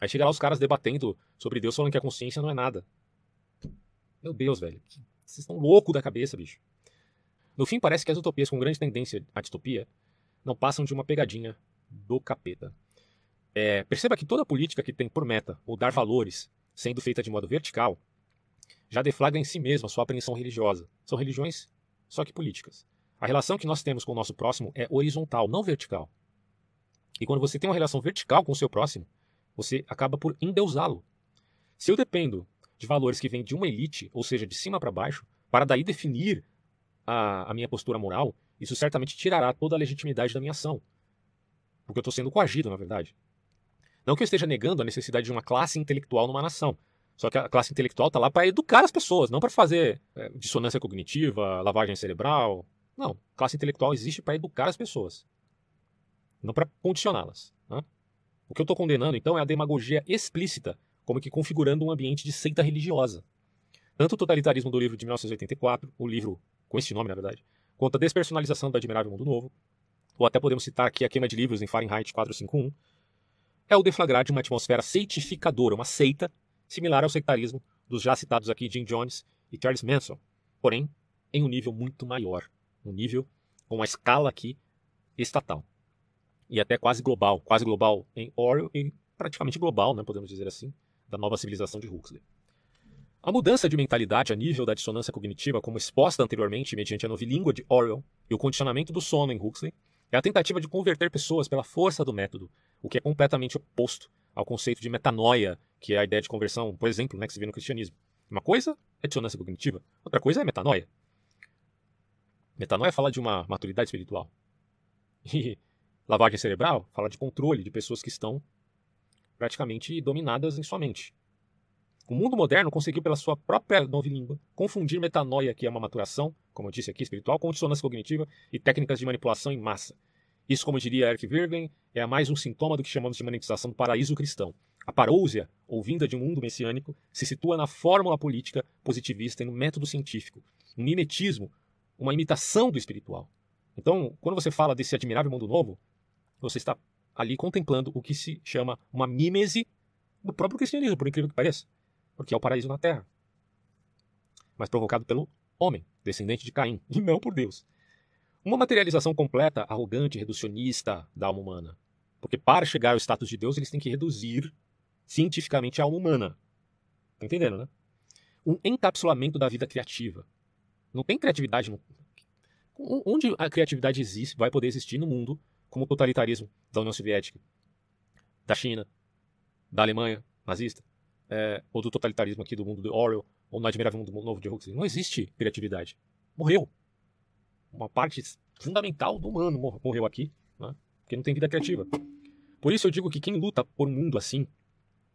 A: Aí chega lá os caras debatendo sobre Deus, falando que a consciência não é nada. Meu Deus, velho. Vocês estão loucos da cabeça, bicho. No fim, parece que as utopias com grande tendência à distopia não passam de uma pegadinha do capeta. É, perceba que toda política que tem por meta mudar valores, sendo feita de modo vertical, já deflagra em si mesma sua apreensão religiosa. São religiões, só que políticas. A relação que nós temos com o nosso próximo é horizontal, não vertical. E quando você tem uma relação vertical com o seu próximo, você acaba por endeusá-lo. Se eu dependo de valores que vêm de uma elite, ou seja, de cima para baixo, para daí definir a, a, minha postura moral, isso certamente tirará toda a legitimidade da minha ação. Porque eu estou sendo coagido, na verdade. Não que eu esteja negando a necessidade de uma classe intelectual numa nação. Só que a classe intelectual está lá para educar as pessoas, não para fazer é, dissonância cognitiva, lavagem cerebral, não. Classe intelectual existe para educar as pessoas, não para condicioná-las. Né? O que eu estou condenando, então, é a demagogia explícita como que configurando um ambiente de seita religiosa. Tanto o totalitarismo do livro de 1984, o livro com esse nome, na verdade, quanto a despersonalização do Admirável Mundo Novo, ou até podemos citar aqui a queima de livros em Fahrenheit 451, é o deflagrar de uma atmosfera seitificadora, uma seita similar ao sectarismo dos já citados aqui Jim Jones e Charles Manson, porém em um nível muito maior, um nível com uma escala aqui estatal e até quase global, quase global em Orwell e praticamente global, né, podemos dizer assim, da nova civilização de Huxley. A mudança de mentalidade a nível da dissonância cognitiva, como exposta anteriormente mediante a novilíngua de Orwell e o condicionamento do sono em Huxley, é a tentativa de converter pessoas pela força do método, o que é completamente oposto ao conceito de metanoia, que é a ideia de conversão, por exemplo, né, que se vê no cristianismo. Uma coisa é dissonância cognitiva, outra coisa é metanoia. Metanoia fala de uma maturidade espiritual. E lavagem cerebral fala de controle de pessoas que estão praticamente dominadas em sua mente. O mundo moderno conseguiu, pela sua própria língua, confundir metanoia, que é uma maturação, como eu disse aqui, espiritual, com dissonância cognitiva e técnicas de manipulação em massa. Isso, como diria Eric Virgen, é mais um sintoma do que chamamos de monetização do paraíso cristão. A parousia, ou vinda de um mundo messiânico, se situa na fórmula política positivista e no método científico, um mimetismo, uma imitação do espiritual. Então, quando você fala desse admirável mundo novo, você está ali contemplando o que se chama uma mímese do próprio cristianismo, por incrível que pareça porque é o paraíso na Terra. Mas provocado pelo homem, descendente de Caim, e não por Deus. Uma materialização completa, arrogante, reducionista da alma humana. Porque para chegar ao status de Deus, eles têm que reduzir cientificamente a alma humana. Tá entendendo, né? Um encapsulamento da vida criativa. Não tem criatividade. No... Onde a criatividade existe, vai poder existir no mundo, como o totalitarismo da União Soviética, da China, da Alemanha nazista, é, ou do totalitarismo aqui do mundo de Orwell, ou no Admirável Mundo Novo de Huxley. Não existe criatividade. Morreu. Uma parte fundamental do humano morreu aqui, né? porque não tem vida criativa. Por isso eu digo que quem luta por um mundo assim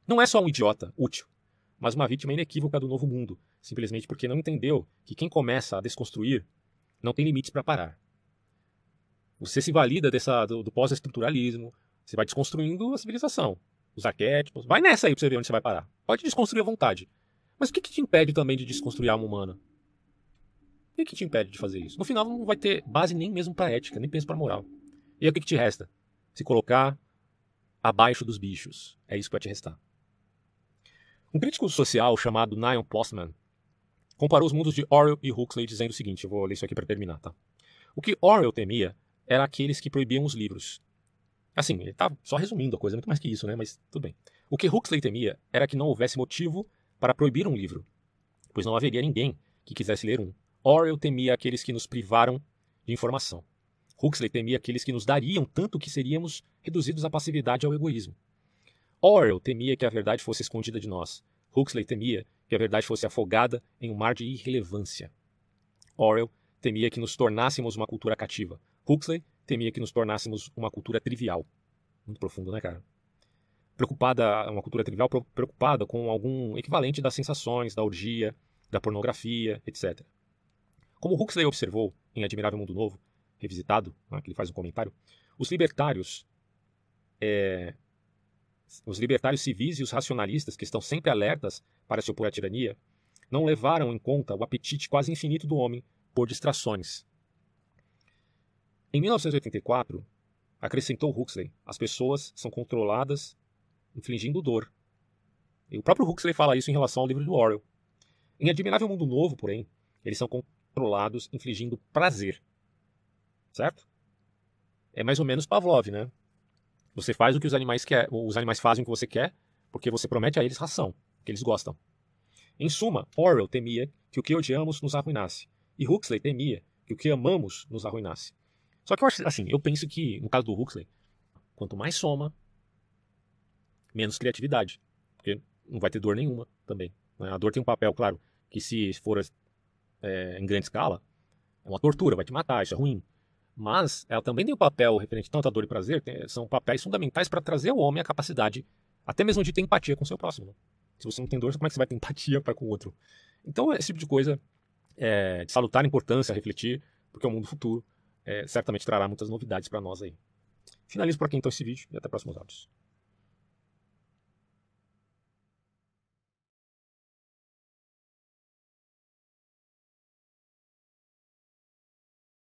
A: não é só um idiota útil, mas uma vítima inequívoca do novo mundo, simplesmente porque não entendeu que quem começa a desconstruir não tem limites para parar. Você se valida dessa, do, do pós-estruturalismo, você vai desconstruindo a civilização os arquétipos. Vai nessa aí pra você ver onde você vai parar. Pode desconstruir à vontade. Mas o que, que te impede também de desconstruir a alma humana? O que, que te impede de fazer isso? No final não vai ter base nem mesmo para ética, nem mesmo para moral. E aí o que, que te resta? Se colocar abaixo dos bichos. É isso que vai te restar. Um crítico social chamado Niall Postman comparou os mundos de Orwell e Huxley dizendo o seguinte, eu vou ler isso aqui para terminar, tá? O que Orwell temia era aqueles que proibiam os livros, Assim, ele tá só resumindo a coisa, muito mais que isso, né? Mas tudo bem. O que Huxley temia era que não houvesse motivo para proibir um livro, pois não haveria ninguém que quisesse ler um. Orwell temia aqueles que nos privaram de informação. Huxley temia aqueles que nos dariam tanto que seríamos reduzidos à passividade e ao egoísmo. Orwell temia que a verdade fosse escondida de nós. Huxley temia que a verdade fosse afogada em um mar de irrelevância. Orwell temia que nos tornássemos uma cultura cativa. Huxley temia que nos tornássemos uma cultura trivial. Muito profundo, né, cara? Preocupada, uma cultura trivial preocupada com algum equivalente das sensações, da orgia, da pornografia, etc. Como Huxley observou em Admirável Mundo Novo, revisitado, né, que ele faz um comentário, os libertários, é, os libertários civis e os racionalistas, que estão sempre alertas para se opor à tirania, não levaram em conta o apetite quase infinito do homem por distrações, em 1984, acrescentou Huxley, as pessoas são controladas infligindo dor. E o próprio Huxley fala isso em relação ao livro do Orwell. Em Admirável Mundo Novo, porém, eles são controlados infligindo prazer. Certo? É mais ou menos Pavlov, né? Você faz o que os animais quer, os animais fazem o que você quer, porque você promete a eles ração, que eles gostam. Em suma, Orwell temia que o que odiamos nos arruinasse, e Huxley temia que o que amamos nos arruinasse. Só que eu acho assim, eu penso que, no caso do Huxley, quanto mais soma, menos criatividade. Porque não vai ter dor nenhuma também. Né? A dor tem um papel, claro, que se for é, em grande escala, é uma tortura, vai te matar, isso é ruim. Mas ela também tem um papel referente tanto a dor e prazer, tem, são papéis fundamentais para trazer ao homem a capacidade, até mesmo de ter empatia com o seu próximo. Né? Se você não tem dor, como é que você vai ter empatia para com o outro? Então, esse tipo de coisa é de salutar importância, refletir, porque é o mundo futuro é, certamente trará muitas novidades para nós aí. Finalizo por aqui então esse vídeo e até próximos áudios.